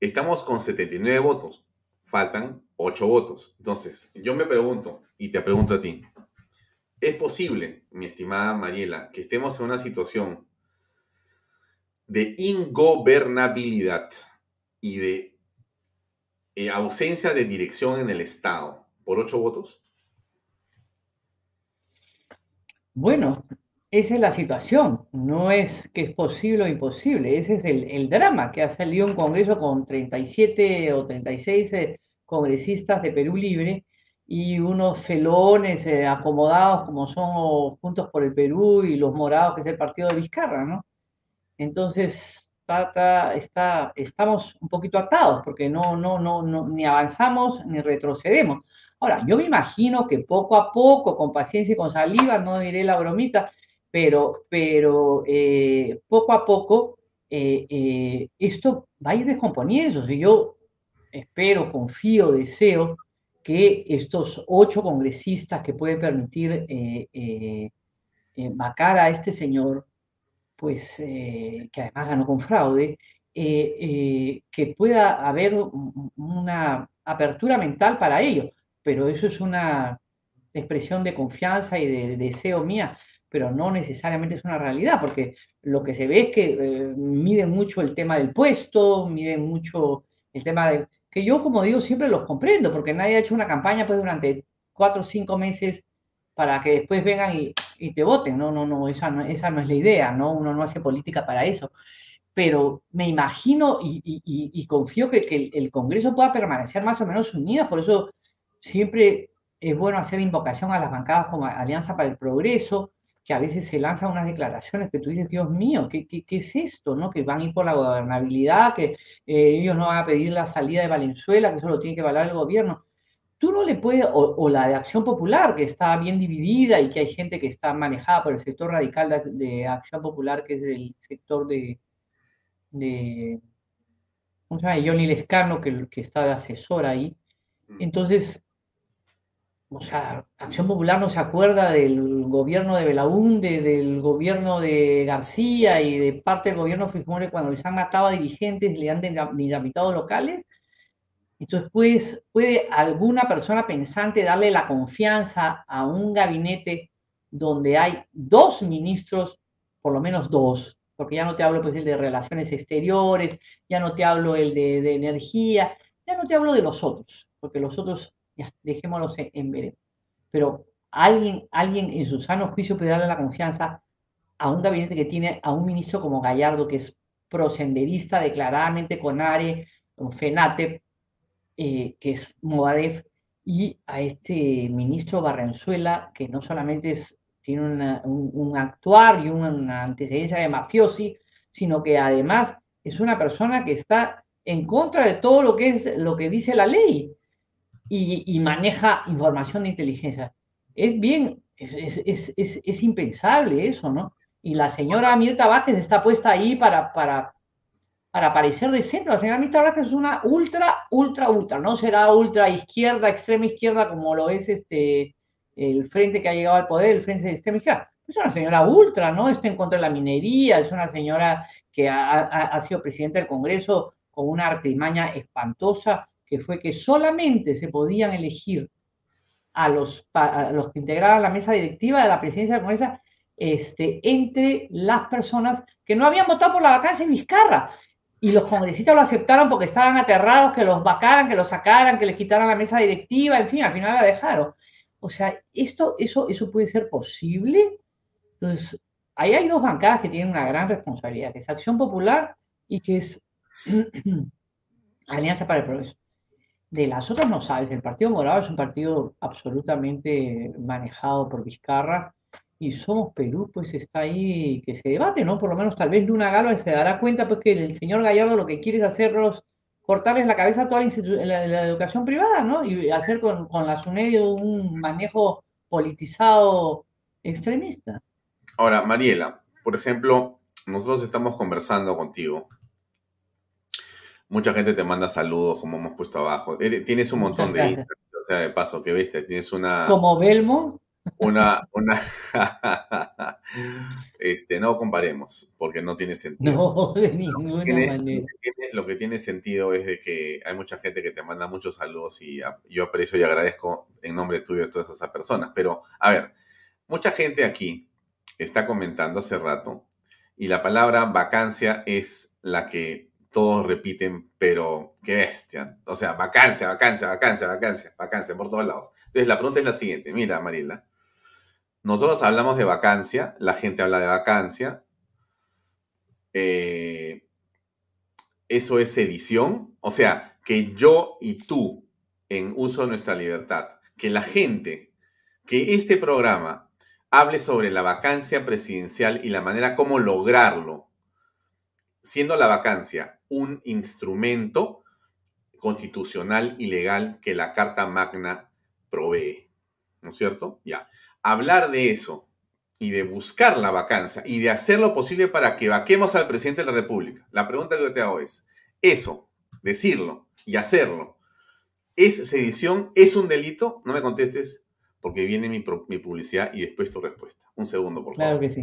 estamos con 79 votos, faltan 8 votos. Entonces, yo me pregunto, y te pregunto a ti, ¿es posible, mi estimada Mariela, que estemos en una situación de ingobernabilidad y de eh, ausencia de dirección en el Estado por 8 votos? Bueno, esa es la situación, no es que es posible o imposible, ese es el, drama que ha salido un Congreso con 37 o 36 eh, congresistas de Perú Libre y unos felones eh, acomodados como son Juntos por el Perú y los Morados, que es el partido de Vizcarra, ¿no? Entonces, está, estamos un poquito atados porque no, no, no, no, ni avanzamos ni retrocedemos. Ahora, yo me imagino que poco a poco, con paciencia y con saliva, no diré la bromita, pero, pero eh, poco a poco eh, eh, esto va a ir descomponiendo. Y yo espero, confío, deseo que estos ocho congresistas que pueden permitir vacar a este señor, pues que además ganó con fraude, que pueda haber una apertura mental para ello. Pero eso es una expresión de confianza y de deseo mía pero no necesariamente es una realidad, porque lo que se ve es que eh, miden mucho el tema del puesto, miden mucho el tema de... que yo, como digo, siempre los comprendo, porque nadie ha hecho una campaña pues durante cuatro o cinco meses para que después vengan y, te voten. No, no, no esa, no, esa no es la idea, ¿no? Uno no hace política para eso. Pero me imagino y, confío que, que el Congreso pueda permanecer más o menos unido, por eso siempre es bueno hacer invocación a las bancadas como Alianza para el Progreso, que a veces se lanzan unas declaraciones que tú dices, Dios mío, ¿qué, qué, es esto? ¿no? Que van a ir por la gobernabilidad, que eh, ellos no van a pedir la salida de Valenzuela, que eso lo tiene que evaluar el gobierno. Tú no le puedes, o, la de Acción Popular, que está bien dividida y que hay gente que está manejada por el sector radical de, Acción Popular, que es del sector de, de ¿cómo se llama? Johnny Lescano, que, que está de asesor ahí. Mm. Entonces, o sea, Acción Popular no se acuerda del gobierno de Belaúnde, del gobierno de García y de parte del gobierno Fujimori cuando les han matado a dirigentes y le han dinamitado locales. Entonces, pues, ¿puede alguna persona pensante darle la confianza a un gabinete donde hay dos ministros, por lo menos dos, porque ya no te hablo pues de relaciones exteriores, ya no te hablo el de, de energía, ya no te hablo de los otros, porque los otros ya, dejémoslos en, ver. Pero alguien, alguien en su sano juicio puede darle la confianza a un gabinete que tiene a un ministro como Gallardo, que es prosenderista declaradamente con ARE, con FENATE, eh, que es Movadef, y a este ministro Barrenzuela, que no solamente es, tiene un, actuar y una antecedencia de mafiosi, sino que además es una persona que está en contra de todo lo que es lo que dice la ley y, maneja información de inteligencia. Es bien, es, impensable eso, ¿no? Y la señora Mirta Vázquez está puesta ahí para, para, para parecer de centro. La señora Mirta Vázquez es una ultra, ultra, ultra. No será ultra izquierda, extrema izquierda, como lo es este, el frente que ha llegado al poder, el frente de extrema izquierda. Es una señora ultra, ¿no? Está en contra de la minería, es una señora que ha, ha sido presidenta del Congreso con una artimaña espantosa que fue que solamente se podían elegir a los, que integraban la mesa directiva de la presidencia de la Congreso este, entre las personas que no habían votado por la vacancia en Vizcarra. Y los congresistas lo aceptaron porque estaban aterrados que los vacaran, que los sacaran, que les quitaran la mesa directiva, en fin, al final la dejaron. O sea, esto, eso, eso puede ser posible. Entonces, ahí hay dos bancadas que tienen una gran responsabilidad, que es Acción Popular y que es Alianza para el Progreso. De las otras no sabes, el Partido Morado es un partido absolutamente manejado por Vizcarra y Somos Perú, pues está ahí que se debate, ¿no? Por lo menos tal vez Luna Galva se dará cuenta, pues que el señor Gallardo lo que quiere es hacerlos, cortarles la cabeza a toda la, educación privada, ¿no? Y hacer con, con la SUNED un manejo politizado extremista. Ahora, Mariela, por ejemplo, nosotros estamos conversando contigo. Mucha gente te manda saludos, como hemos puesto abajo. Tienes un montón de o sea, de paso, que viste, tienes una... Como Belmo. Una, una, este, no comparemos, porque no tiene sentido. No, de ninguna manera. Lo que, tiene, sentido es de que hay mucha gente que te manda muchos saludos y yo aprecio y agradezco en nombre tuyo a todas esas personas. Pero, a ver, mucha gente aquí está comentando hace rato y la palabra vacancia es la que todos repiten, pero qué bestia. O sea, vacancia, vacancia, vacancia, vacancia, vacancia por todos lados. Entonces, la pregunta es la siguiente. Mira, Mariela, nosotros hablamos de vacancia, la gente habla de vacancia. Eh, eso es sedición. O sea, que yo y tú, en uso de nuestra libertad, que la gente, que este programa hable sobre la vacancia presidencial y la manera como lograrlo, siendo la vacancia un instrumento constitucional y legal que la Carta Magna provee. ¿No es cierto? Ya hablar de eso y de buscar la vacancia y de hacer lo posible para que vaquemos al presidente de la República. La pregunta que yo te hago es, eso, decirlo y hacerlo, ¿es sedición? ¿Es un delito? No me contestes porque viene mi, publicidad y después tu respuesta. Un segundo, por favor. Claro que sí.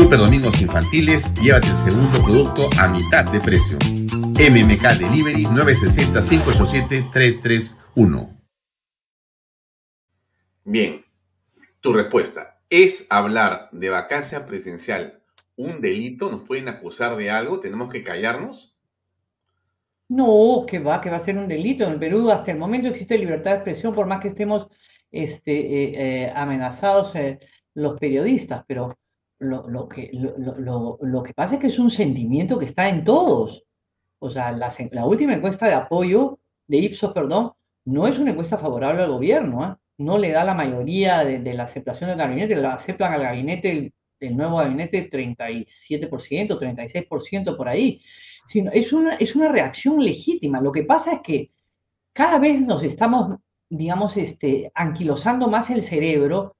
Super domingos infantiles, llévate el segundo producto a mitad de precio. MMK Delivery 960-587-331. Bien, tu respuesta. ¿Es hablar de vacancia presidencial un delito? ¿Nos pueden acusar de algo? ¿Tenemos que callarnos? No, que va, que va a ser un delito. En el Perú hasta el momento existe libertad de expresión, por más que estemos este, eh, eh, amenazados eh, los periodistas, pero lo, que, lo, que pasa es que es un sentimiento que está en todos. O sea, la, la última encuesta de apoyo de Ipsos, perdón, no es una encuesta favorable al gobierno. ¿ah? no le da la mayoría de, la aceptación del gabinete, la aceptan al gabinete, el, nuevo gabinete 37%, 36% por ahí. Sino, es, una, es una reacción legítima. Lo que pasa es que cada vez nos estamos, digamos, este, anquilosando más el cerebro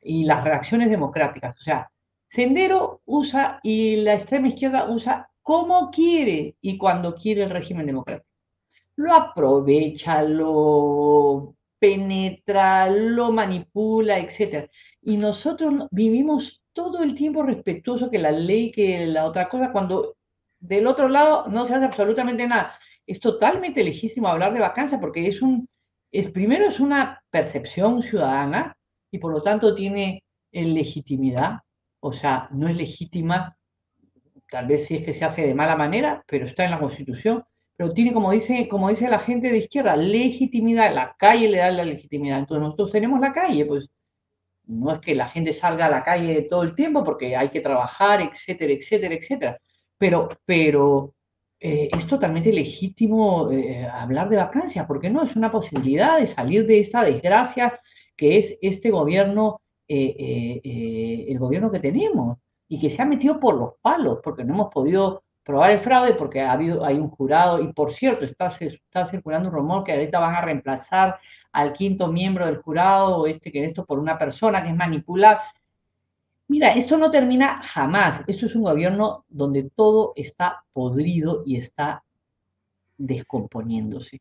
y las reacciones democráticas. O sea, Sendero usa y la extrema izquierda usa como quiere y cuando quiere el régimen democrático. Lo aprovecha, lo penetra, lo manipula, etc. Y nosotros vivimos todo el tiempo respetuoso que la ley, que la otra cosa, cuando del otro lado no se hace absolutamente nada. Es totalmente legítimo hablar de vacancia porque es un, es, primero es una percepción ciudadana y por lo tanto tiene legitimidad, o sea, no es legítima, tal vez si es que se hace de mala manera, pero está en la Constitución pero tiene, como dice, como dice la gente de izquierda, legitimidad, la calle le da la legitimidad. Entonces nosotros tenemos la calle, pues no es que la gente salga a la calle todo el tiempo porque hay que trabajar, etcétera, etcétera, etcétera. Pero, pero eh, es totalmente legítimo eh, hablar de vacancias, porque no, es una posibilidad de salir de esta desgracia que es este gobierno, eh, el gobierno que tenemos, y que se ha metido por los palos, porque no hemos podido probar el fraude porque ha habido, hay un jurado, y por cierto, está, está circulando un rumor que ahorita van a reemplazar al quinto miembro del jurado, este que esto por una persona que es manipular. Mira, esto no termina jamás. Esto es un gobierno donde todo está podrido y está descomponiéndose.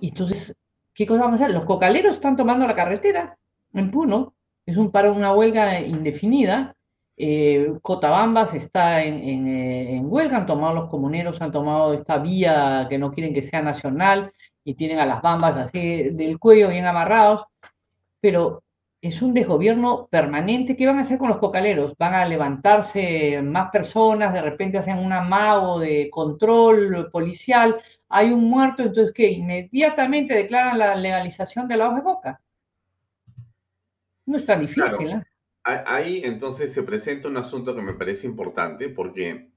Entonces, ¿qué cosa vamos a hacer? Los cocaleros están tomando la carretera en Puno. Es un paro, una huelga indefinida eh, Cotabambas está en, eh, en, huelga, han tomado los comuneros, han tomado esta vía que no quieren que sea nacional y tienen a las bambas así del cuello bien amarrados, pero es un desgobierno permanente. ¿Qué van a hacer con los cocaleros? ¿Van a levantarse más personas? ¿De repente hacen un amago de control policial? Hay un muerto, entonces que inmediatamente declaran la legalización de la hoja de boca. No es tan difícil. ¿eh? Ahí entonces se presenta un asunto que me parece importante porque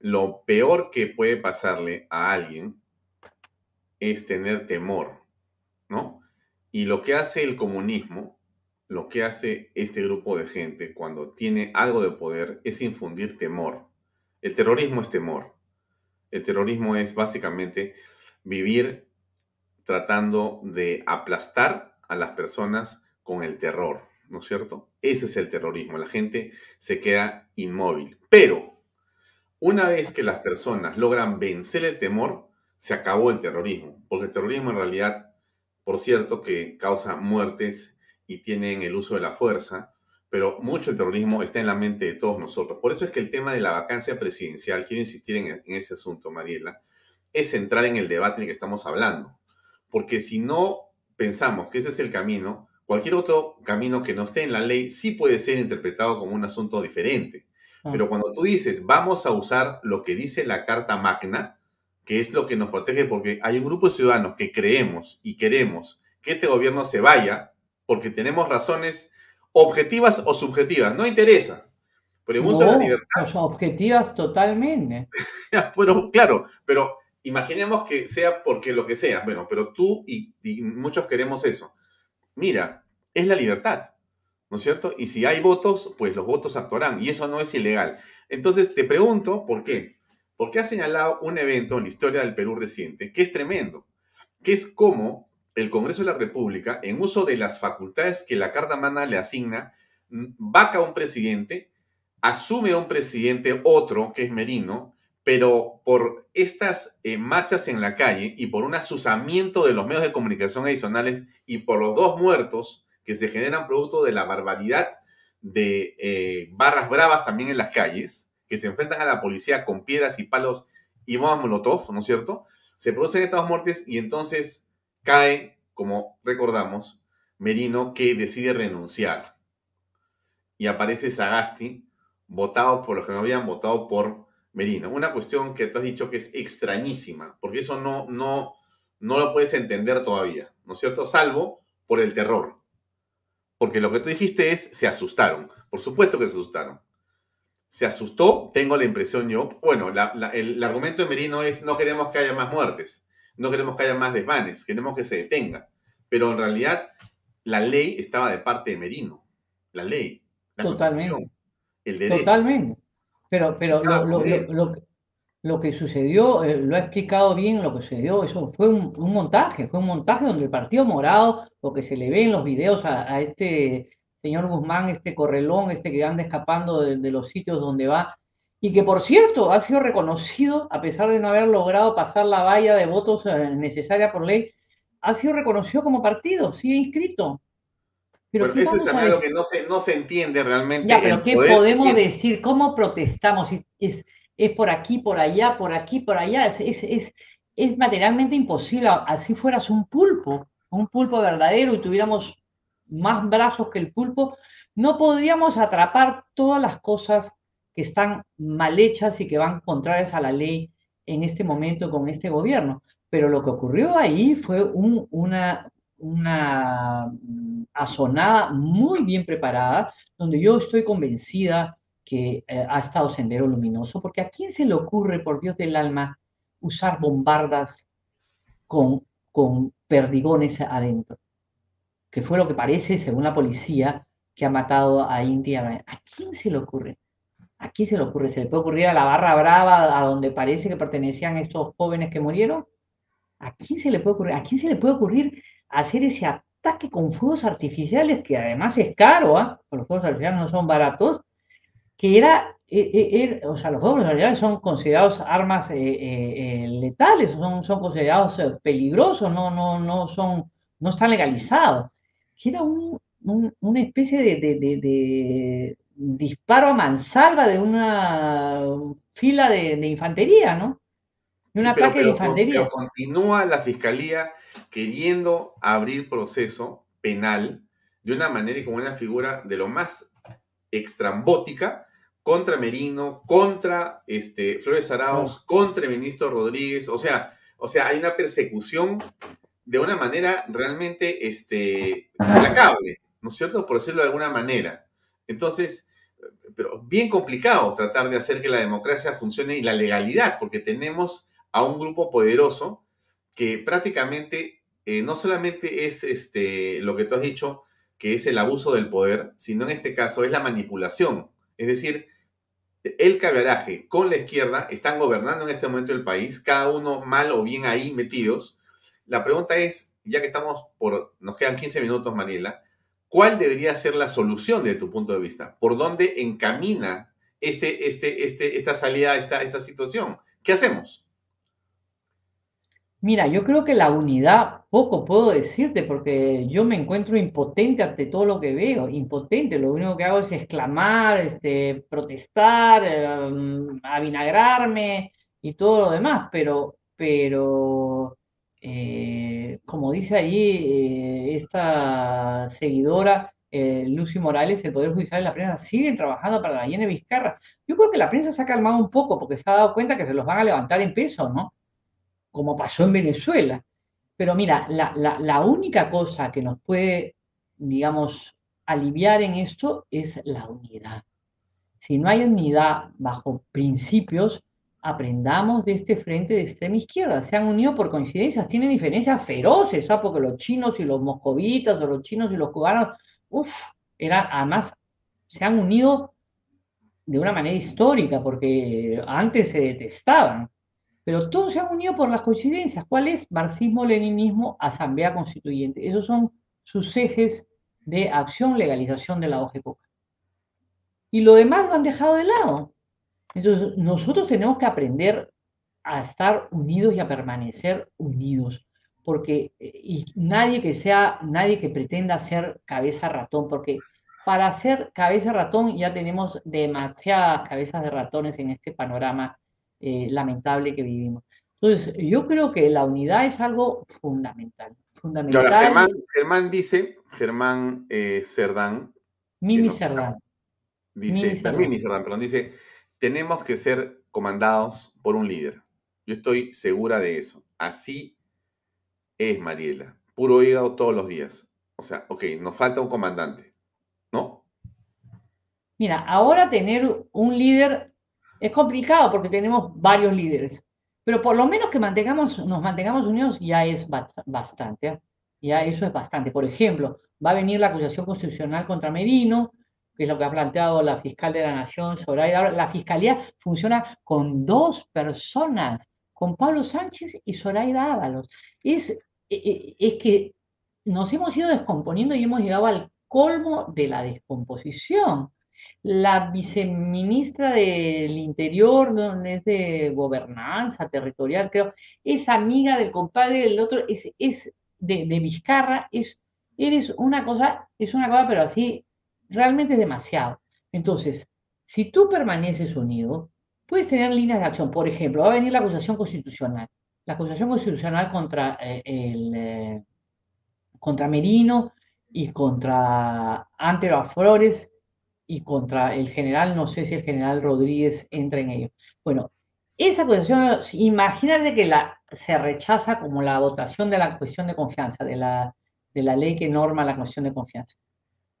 lo peor que puede pasarle a alguien es tener temor, ¿no? Y lo que hace el comunismo, lo que hace este grupo de gente cuando tiene algo de poder es infundir temor. El terrorismo es temor. El terrorismo es básicamente vivir tratando de aplastar a las personas con el terror, ¿no es cierto? Ese es el terrorismo. La gente se queda inmóvil. Pero una vez que las personas logran vencer el temor, se acabó el terrorismo. Porque el terrorismo en realidad por cierto, que causa muertes y tienen el uso de la fuerza, pero mucho el terrorismo está en la mente de todos nosotros. Por eso es que el tema de la vacancia presidencial, quiero insistir en, ese asunto, Mariela, es centrar en el debate en el que estamos hablando. Porque si no pensamos que ese es el camino, cualquier otro camino que no esté en la ley sí puede ser interpretado como un asunto diferente. Ah. Pero cuando tú dices, vamos a usar lo que dice la Carta Magna, que es lo que nos protege, porque hay un grupo de ciudadanos que creemos y queremos que este gobierno se vaya porque tenemos razones objetivas o subjetivas, no interesa. Pero en uso de la libertad. objetivas totalmente. pero claro, pero imaginemos que sea porque lo que sea. Bueno, pero tú y, y muchos queremos eso. Mira, es la libertad, ¿no es cierto? Y si hay votos, pues los votos actuarán y eso no es ilegal. Entonces te pregunto, ¿por qué? porque ha señalado un evento en la historia del Perú reciente que es tremendo, que es como el Congreso de la República, en uso de las facultades que la Carta Magna le asigna, vaca a un presidente, asume a un presidente otro, que es Merino, pero por estas eh, marchas en la calle y por un asusamiento de los medios de comunicación adicionales y por los dos muertos que se generan producto de la barbaridad de eh, barras bravas también en las calles, que se enfrentan a la policía con piedras y palos y bombas molotov, ¿no es cierto? Se producen estas muertes y entonces cae, como recordamos, Merino que decide renunciar. Y aparece Sagasti, votado por los que no habían votado por Merino. Una cuestión que tú has dicho que es extrañísima, porque eso no, no, no lo puedes entender todavía, ¿no es cierto? Salvo por el terror. Porque lo que tú dijiste es, se asustaron. Por supuesto que se asustaron se asustó, tengo la impresión yo. Bueno, el, argumento de Merino es no queremos que haya más muertes, no queremos que haya más desmanes, queremos que se detenga. Pero en realidad la ley estaba de parte de Merino, la ley, la Totalmente. el derecho. Totalmente. Pero, pero lo, que sucedió, eh, lo ha explicado bien lo que sucedió, eso fue un, montaje, fue un montaje donde el Partido Morado, lo que se le ve en los videos a este señor Guzmán, este correlón, este que anda escapando de, los sitios donde va, y que por cierto ha sido reconocido, a pesar de no haber logrado pasar la valla de votos eh, necesaria por ley, ha sido reconocido como partido, sigue inscrito. Pero, eso es algo que no se, no se entiende realmente. Ya, pero ¿qué podemos decir? ¿Cómo protestamos? Es, es, por aquí, por allá, por aquí, por allá. Es, es, es materialmente imposible. Así fueras un pulpo, un pulpo verdadero y tuviéramos más brazos que el pulpo, no podríamos atrapar todas las cosas que están mal hechas y que van contrarias a la ley en este momento con este gobierno. Pero lo que ocurrió ahí fue una, una azonada muy bien preparada, donde yo estoy convencida que eh, ha estado Sendero Luminoso, porque ¿a quién se le ocurre, por Dios del alma, usar bombardas con, con perdigones adentro? que fue lo que parece, según la policía, que ha matado a India. ¿A quién se le ocurre? ¿A quién se le ocurre? ¿Se le puede ocurrir a la barra brava, a donde parece que pertenecían estos jóvenes que murieron? ¿A quién se le puede ocurrir? ¿A quién se le puede ocurrir hacer ese ataque con fuegos artificiales, que además es caro, ¿ah? los fuegos artificiales no son baratos, que era, e, e, e, o sea, los fuegos artificiales son considerados armas eh, eh, eh, letales, son, considerados peligrosos, no, no, no, son, no están legalizados que era una especie de, disparo a mansalva de una fila de, infantería, ¿no? De un ataque de infantería. Pero continúa la fiscalía queriendo abrir proceso penal de una manera y con una figura de lo más extrambótica contra Merino, contra este, Flores Arauz, contra el ministro Rodríguez. O sea, o sea, hay una persecución de una manera realmente este, implacable, ¿no es cierto? Por decirlo de alguna manera. Entonces, pero bien complicado tratar de hacer que la democracia funcione y la legalidad, porque tenemos a un grupo poderoso que prácticamente eh, no solamente es este, lo que tú has dicho, que es el abuso del poder, sino en este caso es la manipulación. Es decir, el caberaje con la izquierda están gobernando en este momento el país, cada uno mal o bien ahí metidos. La pregunta es, ya que estamos por, nos quedan 15 minutos, Mariela, ¿cuál debería ser la solución de tu punto de vista? ¿Por dónde encamina este, este, este, esta salida, esta, esta situación? ¿Qué hacemos? Mira, yo creo que la unidad, poco puedo decirte, porque yo me encuentro impotente ante todo lo que veo, impotente. Lo único que hago es exclamar, este, protestar, em, avinagrarme y todo lo demás, pero, pero eh, como dice ahí eh, esta seguidora, eh, Lucy Morales, el Poder Judicial y la prensa siguen trabajando para la Yene Vizcarra. Yo creo que la prensa se ha calmado un poco porque se ha dado cuenta que se los van a levantar en peso, ¿no? Como pasó en Venezuela. Pero mira, la, única cosa que nos puede, digamos, aliviar en esto es la unidad. Si no hay unidad bajo principios, aprendamos de este frente de extrema izquierda. Se han unido por coincidencias, tienen diferencias feroces, ¿sabes? porque los chinos y los moscovitas, o los chinos y los cubanos, uff, eran, además, se han unido de una manera histórica, porque antes se detestaban. Pero todos se han unido por las coincidencias. ¿Cuál es? Marxismo, leninismo, asamblea constituyente. Esos son sus ejes de acción, legalización de la hoja coca. Y lo demás lo han dejado de lado. Entonces, nosotros tenemos que aprender a estar unidos y a permanecer unidos. Porque y nadie que sea, nadie que pretenda ser cabeza ratón, porque para ser cabeza ratón ya tenemos demasiadas cabezas de ratones en este panorama eh, lamentable que vivimos. Entonces, yo creo que la unidad es algo fundamental. fundamental. Germán, dice, Germán eh, Cerdán. Mimi Cerdán. Dice, Mimi Cerdán. perdón, dice, tenemos que ser comandados por un líder. Yo estoy segura de eso. Así es, Mariela. Puro hígado todos los días. O sea, ok, nos falta un comandante, ¿no? Mira, ahora tener un líder es complicado porque tenemos varios líderes, pero por lo menos que mantengamos, nos mantengamos unidos ya es bastante. ¿eh? Ya eso es bastante. Por ejemplo, va a venir la acusación constitucional contra Merino, que es lo que ha planteado la fiscal de la Nación, Soraya. La fiscalía funciona con dos personas, con Pablo Sánchez y Zoraida Ábalos. Es, e, e, es que nos hemos ido descomponiendo y hemos llegado al colmo de la descomposición la viceministra del Interior, donde es de gobernanza territorial, creo, es amiga del compadre del otro, es, es de, Vizcarra, es, eres una cosa, es una cosa, pero así, realmente es demasiado. Entonces, si tú permaneces unido, puedes tener líneas de acción. Por ejemplo, va a venir la acusación constitucional. La acusación constitucional contra, eh, el, eh, contra Merino y contra Antero Flores y contra el general, no sé si el general Rodríguez entra en ello. Bueno, esa acusación, imagínate que la, se rechaza como la votación de la cuestión de confianza, de la, de la ley que norma la cuestión de confianza.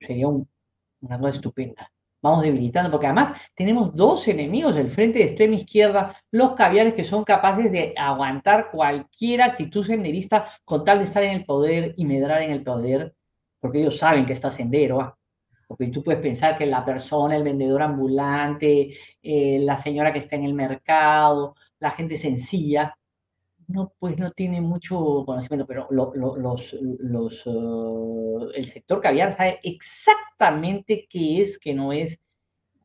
Sería una cosa estupenda. Vamos debilitando, porque además tenemos dos enemigos del frente de extrema izquierda, los caviares que son capaces de aguantar cualquier actitud senderista con tal de estar en el poder y medrar en el poder, porque ellos saben que está sendero. ¿ah? Porque tú puedes pensar que la persona, el vendedor ambulante, eh, la señora que está en el mercado, la gente sencilla, no, pues no tiene mucho conocimiento, pero uh, el sector caviar sabe exactamente qué es, qué no es,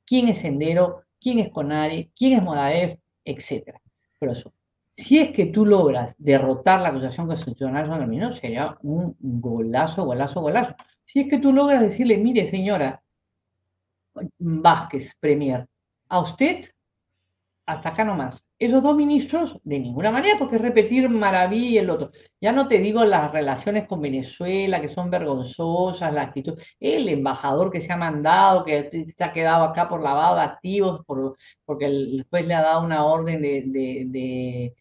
quién es Sendero, quién es Conare, quién es Modaef, etc. Pero eso, si es que tú logras derrotar la acusación constitucional sería un golazo, golazo, golazo. Si es que tú logras decirle, mire señora Vázquez, Premier, a usted hasta acá nomás. Esos dos ministros, de ninguna manera, porque repetir Maraví y el otro. Ya no te digo las relaciones con Venezuela, que son vergonzosas, la actitud. El embajador que se ha mandado, que se ha quedado acá por lavado de activos, por, porque el juez le ha dado una orden de,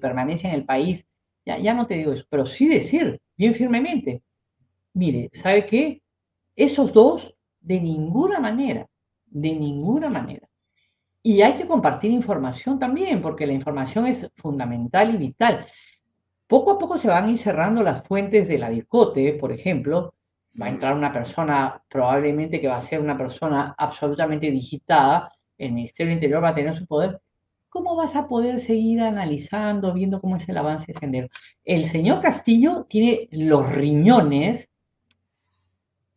permanencia en el país. Ya, ya no te digo eso, pero sí decir bien firmemente, mire, ¿sabe qué? Esos dos, de ninguna manera, de ninguna manera y hay que compartir información también, porque la información es fundamental y vital. Poco a poco se van a ir cerrando las fuentes de la discote, por ejemplo. Va a entrar una persona, probablemente que va a ser una persona absolutamente digitada, el Ministerio del Interior va a tener su poder. ¿Cómo vas a poder seguir analizando, viendo cómo es el avance de Sendero? El señor Castillo tiene los riñones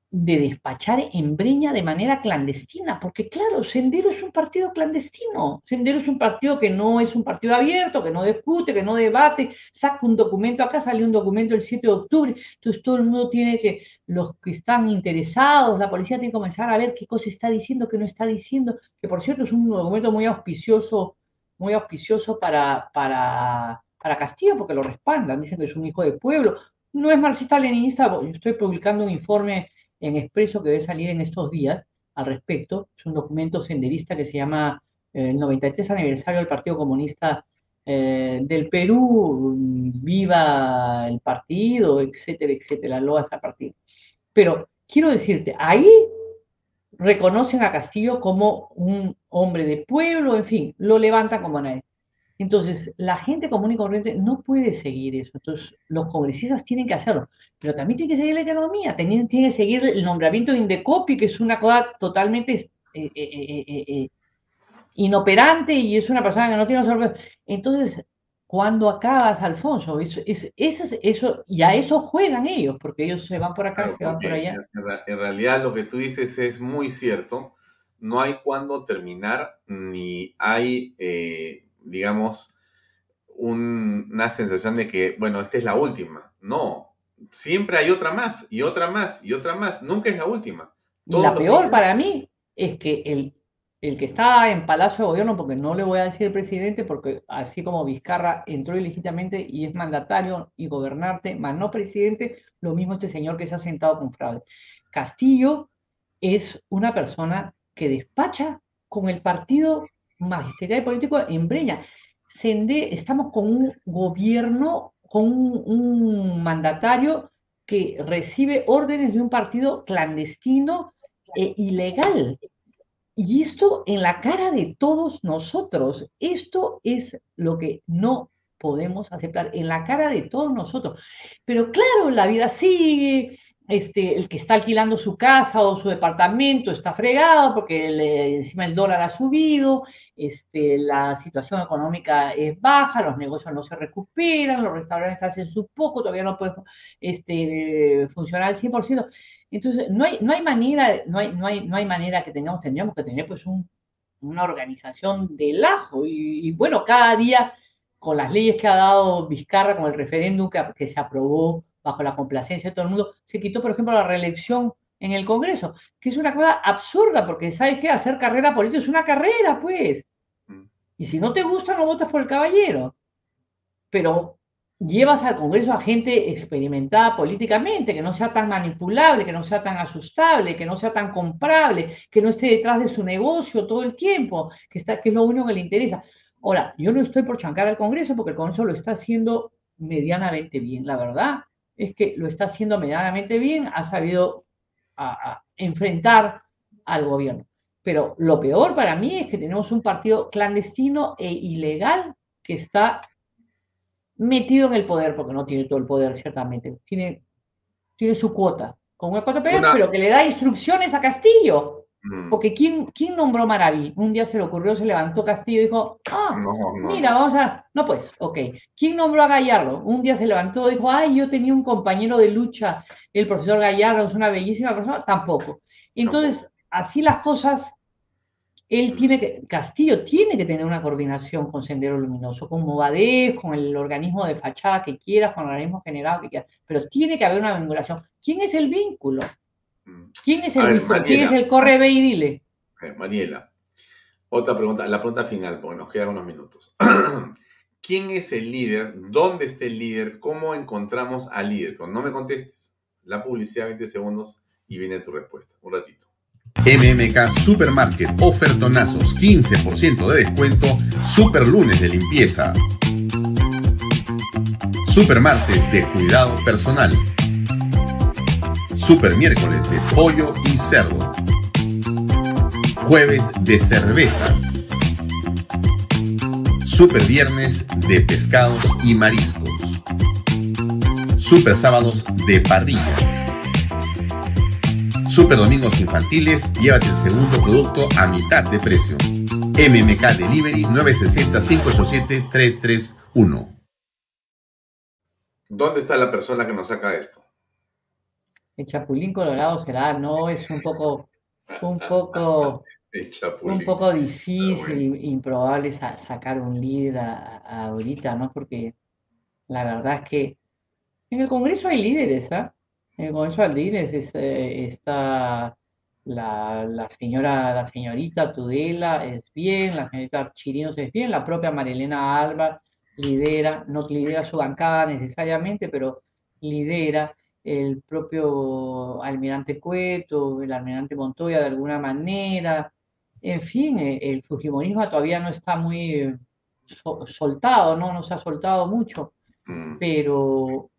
de despachar en Breña de manera clandestina, porque claro, Sendero es un partido clandestino, Sendero es un partido que no es un partido abierto, que no discute, que no debate, saca un documento, acá salió un documento el 7 de octubre, entonces todo el mundo tiene que, los que están interesados, la policía tiene que comenzar a ver qué cosa está diciendo, qué no está diciendo, que por cierto es un documento muy auspicioso, muy auspicioso para, para, para Castillo, porque lo respaldan, dicen que es un hijo de pueblo, no es marxista-leninista, yo estoy publicando un informe en expreso que debe salir en estos días al respecto. Es un documento senderista que se llama eh, el 93 aniversario del Partido Comunista eh, del Perú, viva el partido, etcétera, etcétera, lo hace a partido. Pero quiero decirte, ahí reconocen a Castillo como un hombre de pueblo, en fin, lo levantan como nadie. Entonces, la gente común y corriente no puede seguir eso. Entonces, los congresistas tienen que hacerlo. Pero también tienen que seguir la economía, tienen, que seguir el nombramiento de Indecopi, que es una cosa totalmente eh, eh, eh, inoperante y es una persona que no tiene sorpresa. Entonces, cuando acabas, Alfonso, eso, es, eso, eso, y a eso juegan ellos, porque ellos se van por acá, se van por allá. En realidad, lo que tú dices es muy cierto. No hay cuándo terminar, ni hay digamos, una sensación de que, bueno, esta es la última. No, siempre hay otra más y otra más y otra más. Nunca es la última. y la peor para mí es que el, el que está en Palacio de Gobierno, porque no le voy a decir el presidente, porque así como Vizcarra entró ilegítimamente y es mandatario y gobernante, más no presidente, lo mismo este señor que se ha sentado con fraude. Castillo es una persona que despacha con el partido magisterial y político en Breña. Sende, estamos con un gobierno, con un, mandatario que recibe órdenes de un partido clandestino e ilegal. Y esto en la cara de todos nosotros. Esto es lo que no podemos aceptar, en la cara de todos nosotros. Pero claro, la vida sigue, este, el que está alquilando su casa o su departamento está fregado porque encima el dólar ha subido, este, la situación económica es baja, los negocios no se recuperan, los restaurantes hacen su poco, todavía no pueden este, funcionar al 100%. Entonces, no hay, no hay manera, no hay, no hay, no hay manera que tengamos, tendríamos que tener pues una organización del ajo y, bueno, cada día con las leyes que ha dado Vizcarra, con el referéndum que, que se aprobó bajo la complacencia de todo el mundo, se quitó, por ejemplo, la reelección en el Congreso, que es una cosa absurda, porque ¿sabes qué? Hacer carrera política es una carrera, pues. Mm. Y si no te gusta, no votas por el caballero. Pero llevas al Congreso a gente experimentada políticamente, que no sea tan manipulable, que no sea tan asustable, que no sea tan comprable, que no esté detrás de su negocio todo el tiempo, que, está, que es lo único que le interesa. Ahora, yo no estoy por chancar al Congreso porque el Congreso lo está haciendo medianamente bien, la verdad es que lo está haciendo medianamente bien, ha sabido enfrentar al gobierno. Pero lo peor para mí es que tenemos un partido clandestino e ilegal que está metido en el poder, porque no tiene todo el poder, ciertamente. Tiene, tiene su cuota, con una cuota pero que le da instrucciones a Castillo. Mm. Porque ¿quién, ¿quién nombró Maraví? Un día se le ocurrió, se levantó Castillo y dijo, ah, mira, vamos a... No, pues, ok. ¿Quién nombró a Gallardo? Un día se levantó y dijo, ay, yo tenía un compañero de lucha, el profesor Gallardo es una bellísima persona. Tampoco. Entonces, así las cosas, él tiene que, Castillo tiene que tener una coordinación con Sendero Luminoso, con Movadez, con el organismo de fachada que quieras, con el organismo general que quieras, pero tiene que haber una vinculación. ¿Quién es el vínculo? ¿Quién es el, ¿Quién es el corre, ve y dile? Mariela, Otra pregunta, la pregunta final, porque nos quedan unos minutos. ¿Quién es el líder? ¿Dónde está el líder? ¿Cómo encontramos al líder? no me contestes. La publicidad 20 segundos y viene tu respuesta. Un ratito. MMK Supermarket, ofertonazos, 15% de descuento, super lunes de limpieza. Super martes de cuidado personal. Super miércoles de pollo y cerdo. Jueves de cerveza. Super viernes de pescados y mariscos. Super sábados de parrilla. Super domingos infantiles, llévate el segundo producto a mitad de precio. MMK Delivery 960-587-331. ¿Dónde está la persona que nos saca esto? El Chapulín Colorado será, no, es un poco, un poco un poco difícil e improbable sacar un líder ahorita, ¿no? Porque la verdad es que en el Congreso hay líderes, ¿ah? En el Congreso hay líderes, eh, está la, señora, la señorita Tudela es bien, la señorita Chirinos es bien, la propia Marilena Alba lidera, no lidera su bancada necesariamente, pero lidera el propio almirante Cueto, el almirante Montoya de alguna manera, en fin, eh, el fujimorismo todavía no está muy eh, soltado, ¿no? No se ha soltado mucho, mm. pero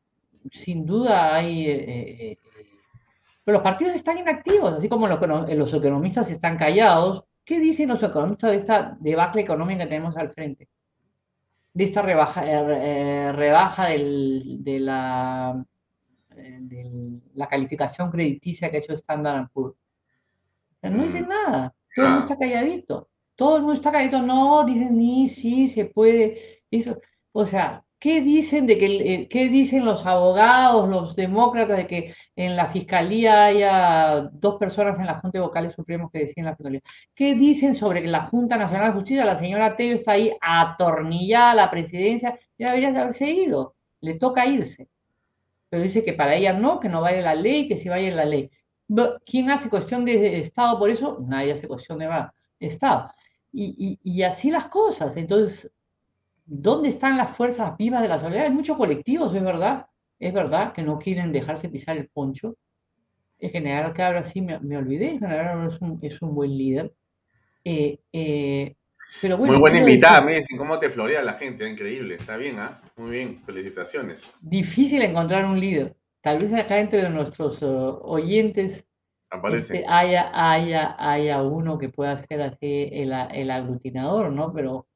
sin duda hay... Eh, pero los partidos están inactivos, así como los, los, economistas están callados. ¿Qué dicen los economistas de esta debacle económica que tenemos al frente? De esta rebaja, rebaja de, la, de la calificación crediticia que ha hecho Standard Poor's. No dicen mm. nada. Todo el mundo está calladito. Todo el mundo está calladito. No, dicen ni, sí, se puede. Eso. O sea, ¿qué dicen de que eh, qué dicen los abogados, los demócratas de que en la fiscalía haya dos personas en la Junta de Vocales Supremos que deciden la fiscalía? ¿Qué dicen sobre que la Junta Nacional de Justicia, la señora Teo está ahí atornillada a la presidencia, ya debería haberse ido, le toca irse. Pero dice que para ella no, que no vale la ley, que si vaya la ley. ¿Quién hace cuestión de Estado por eso? Nadie hace cuestión de Estado. Y, así las cosas. Entonces, ¿dónde están las fuerzas vivas de la sociedad? Hay muchos colectivos, es verdad. Es verdad que no quieren dejarse pisar el poncho. El general Cabra sí me, me olvidé. El general es un, es un buen líder. Eh, eh, pero Muy buena invitada, me dicen. ¿Cómo te florea la gente? Increíble. Está bien, ¿ah? Muy bien. Felicitaciones. Difícil encontrar un líder tal vez acá entre nuestros uh, oyentes este, haya, haya, haya uno que pueda ser así el, el aglutinador, ¿no? Pero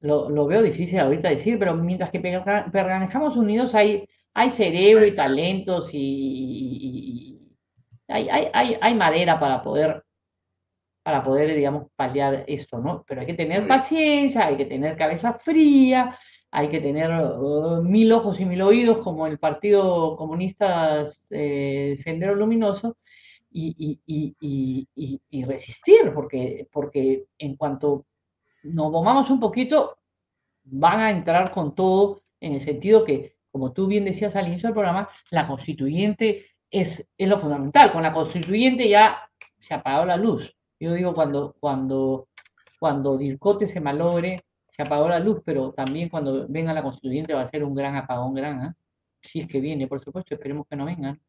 lo, lo, veo difícil ahorita decir, pero mientras que permanezcamos unidos hay, hay cerebro y talentos y, hay, hay, hay, hay, madera para poder, para poder, digamos, paliar esto, ¿no? Pero hay que tener paciencia, hay que tener cabeza fría, hay que tener uh, mil ojos y mil oídos como el Partido Comunista eh, Sendero Luminoso y, y, resistir, porque, porque en cuanto nos bomamos un poquito, van a entrar con todo en el sentido que, como tú bien decías al inicio del programa, la constituyente es, es lo fundamental. Con la constituyente ya se apagó la luz. Yo digo, cuando, cuando, cuando Dircote se malogre, se apagó la luz, pero también cuando venga la constituyente va a ser un gran apagón, gran, ¿eh? si es que viene, por supuesto, esperemos que no vengan.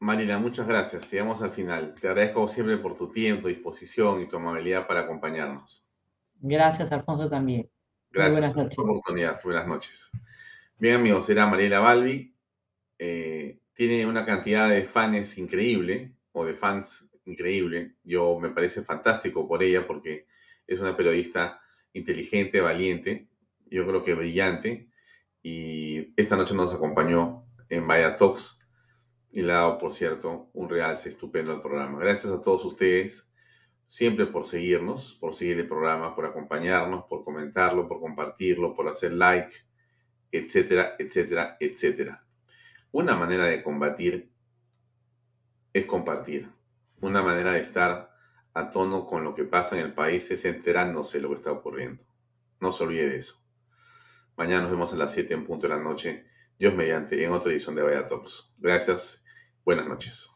Marina, muchas gracias. Llegamos al final. Te agradezco siempre por tu tiempo, disposición y tu amabilidad para acompañarnos. Gracias, Alfonso, también. Gracias por la oportunidad. Buenas noches. Bien, amigos, será Mariela Balbi. Eh, tiene una cantidad de fans increíble, o de fans increíble. Yo me parece fantástico por ella porque es una periodista inteligente, valiente, yo creo que brillante. Y esta noche nos acompañó en Vaya Talks y le ha dado, por cierto, un realce estupendo al programa. Gracias a todos ustedes, siempre por seguirnos, por seguir el programa, por acompañarnos, por comentarlo, por compartirlo, por hacer like, etcétera, etcétera, etcétera. Una manera de combatir es compartir. Una manera de estar a tono con lo que pasa en el país es enterándose de lo que está ocurriendo. No se olvide de eso. Mañana nos vemos a las 7 en punto de la noche. Dios mediante, en otra edición de Vaya Talks. Gracias. Buenas noches.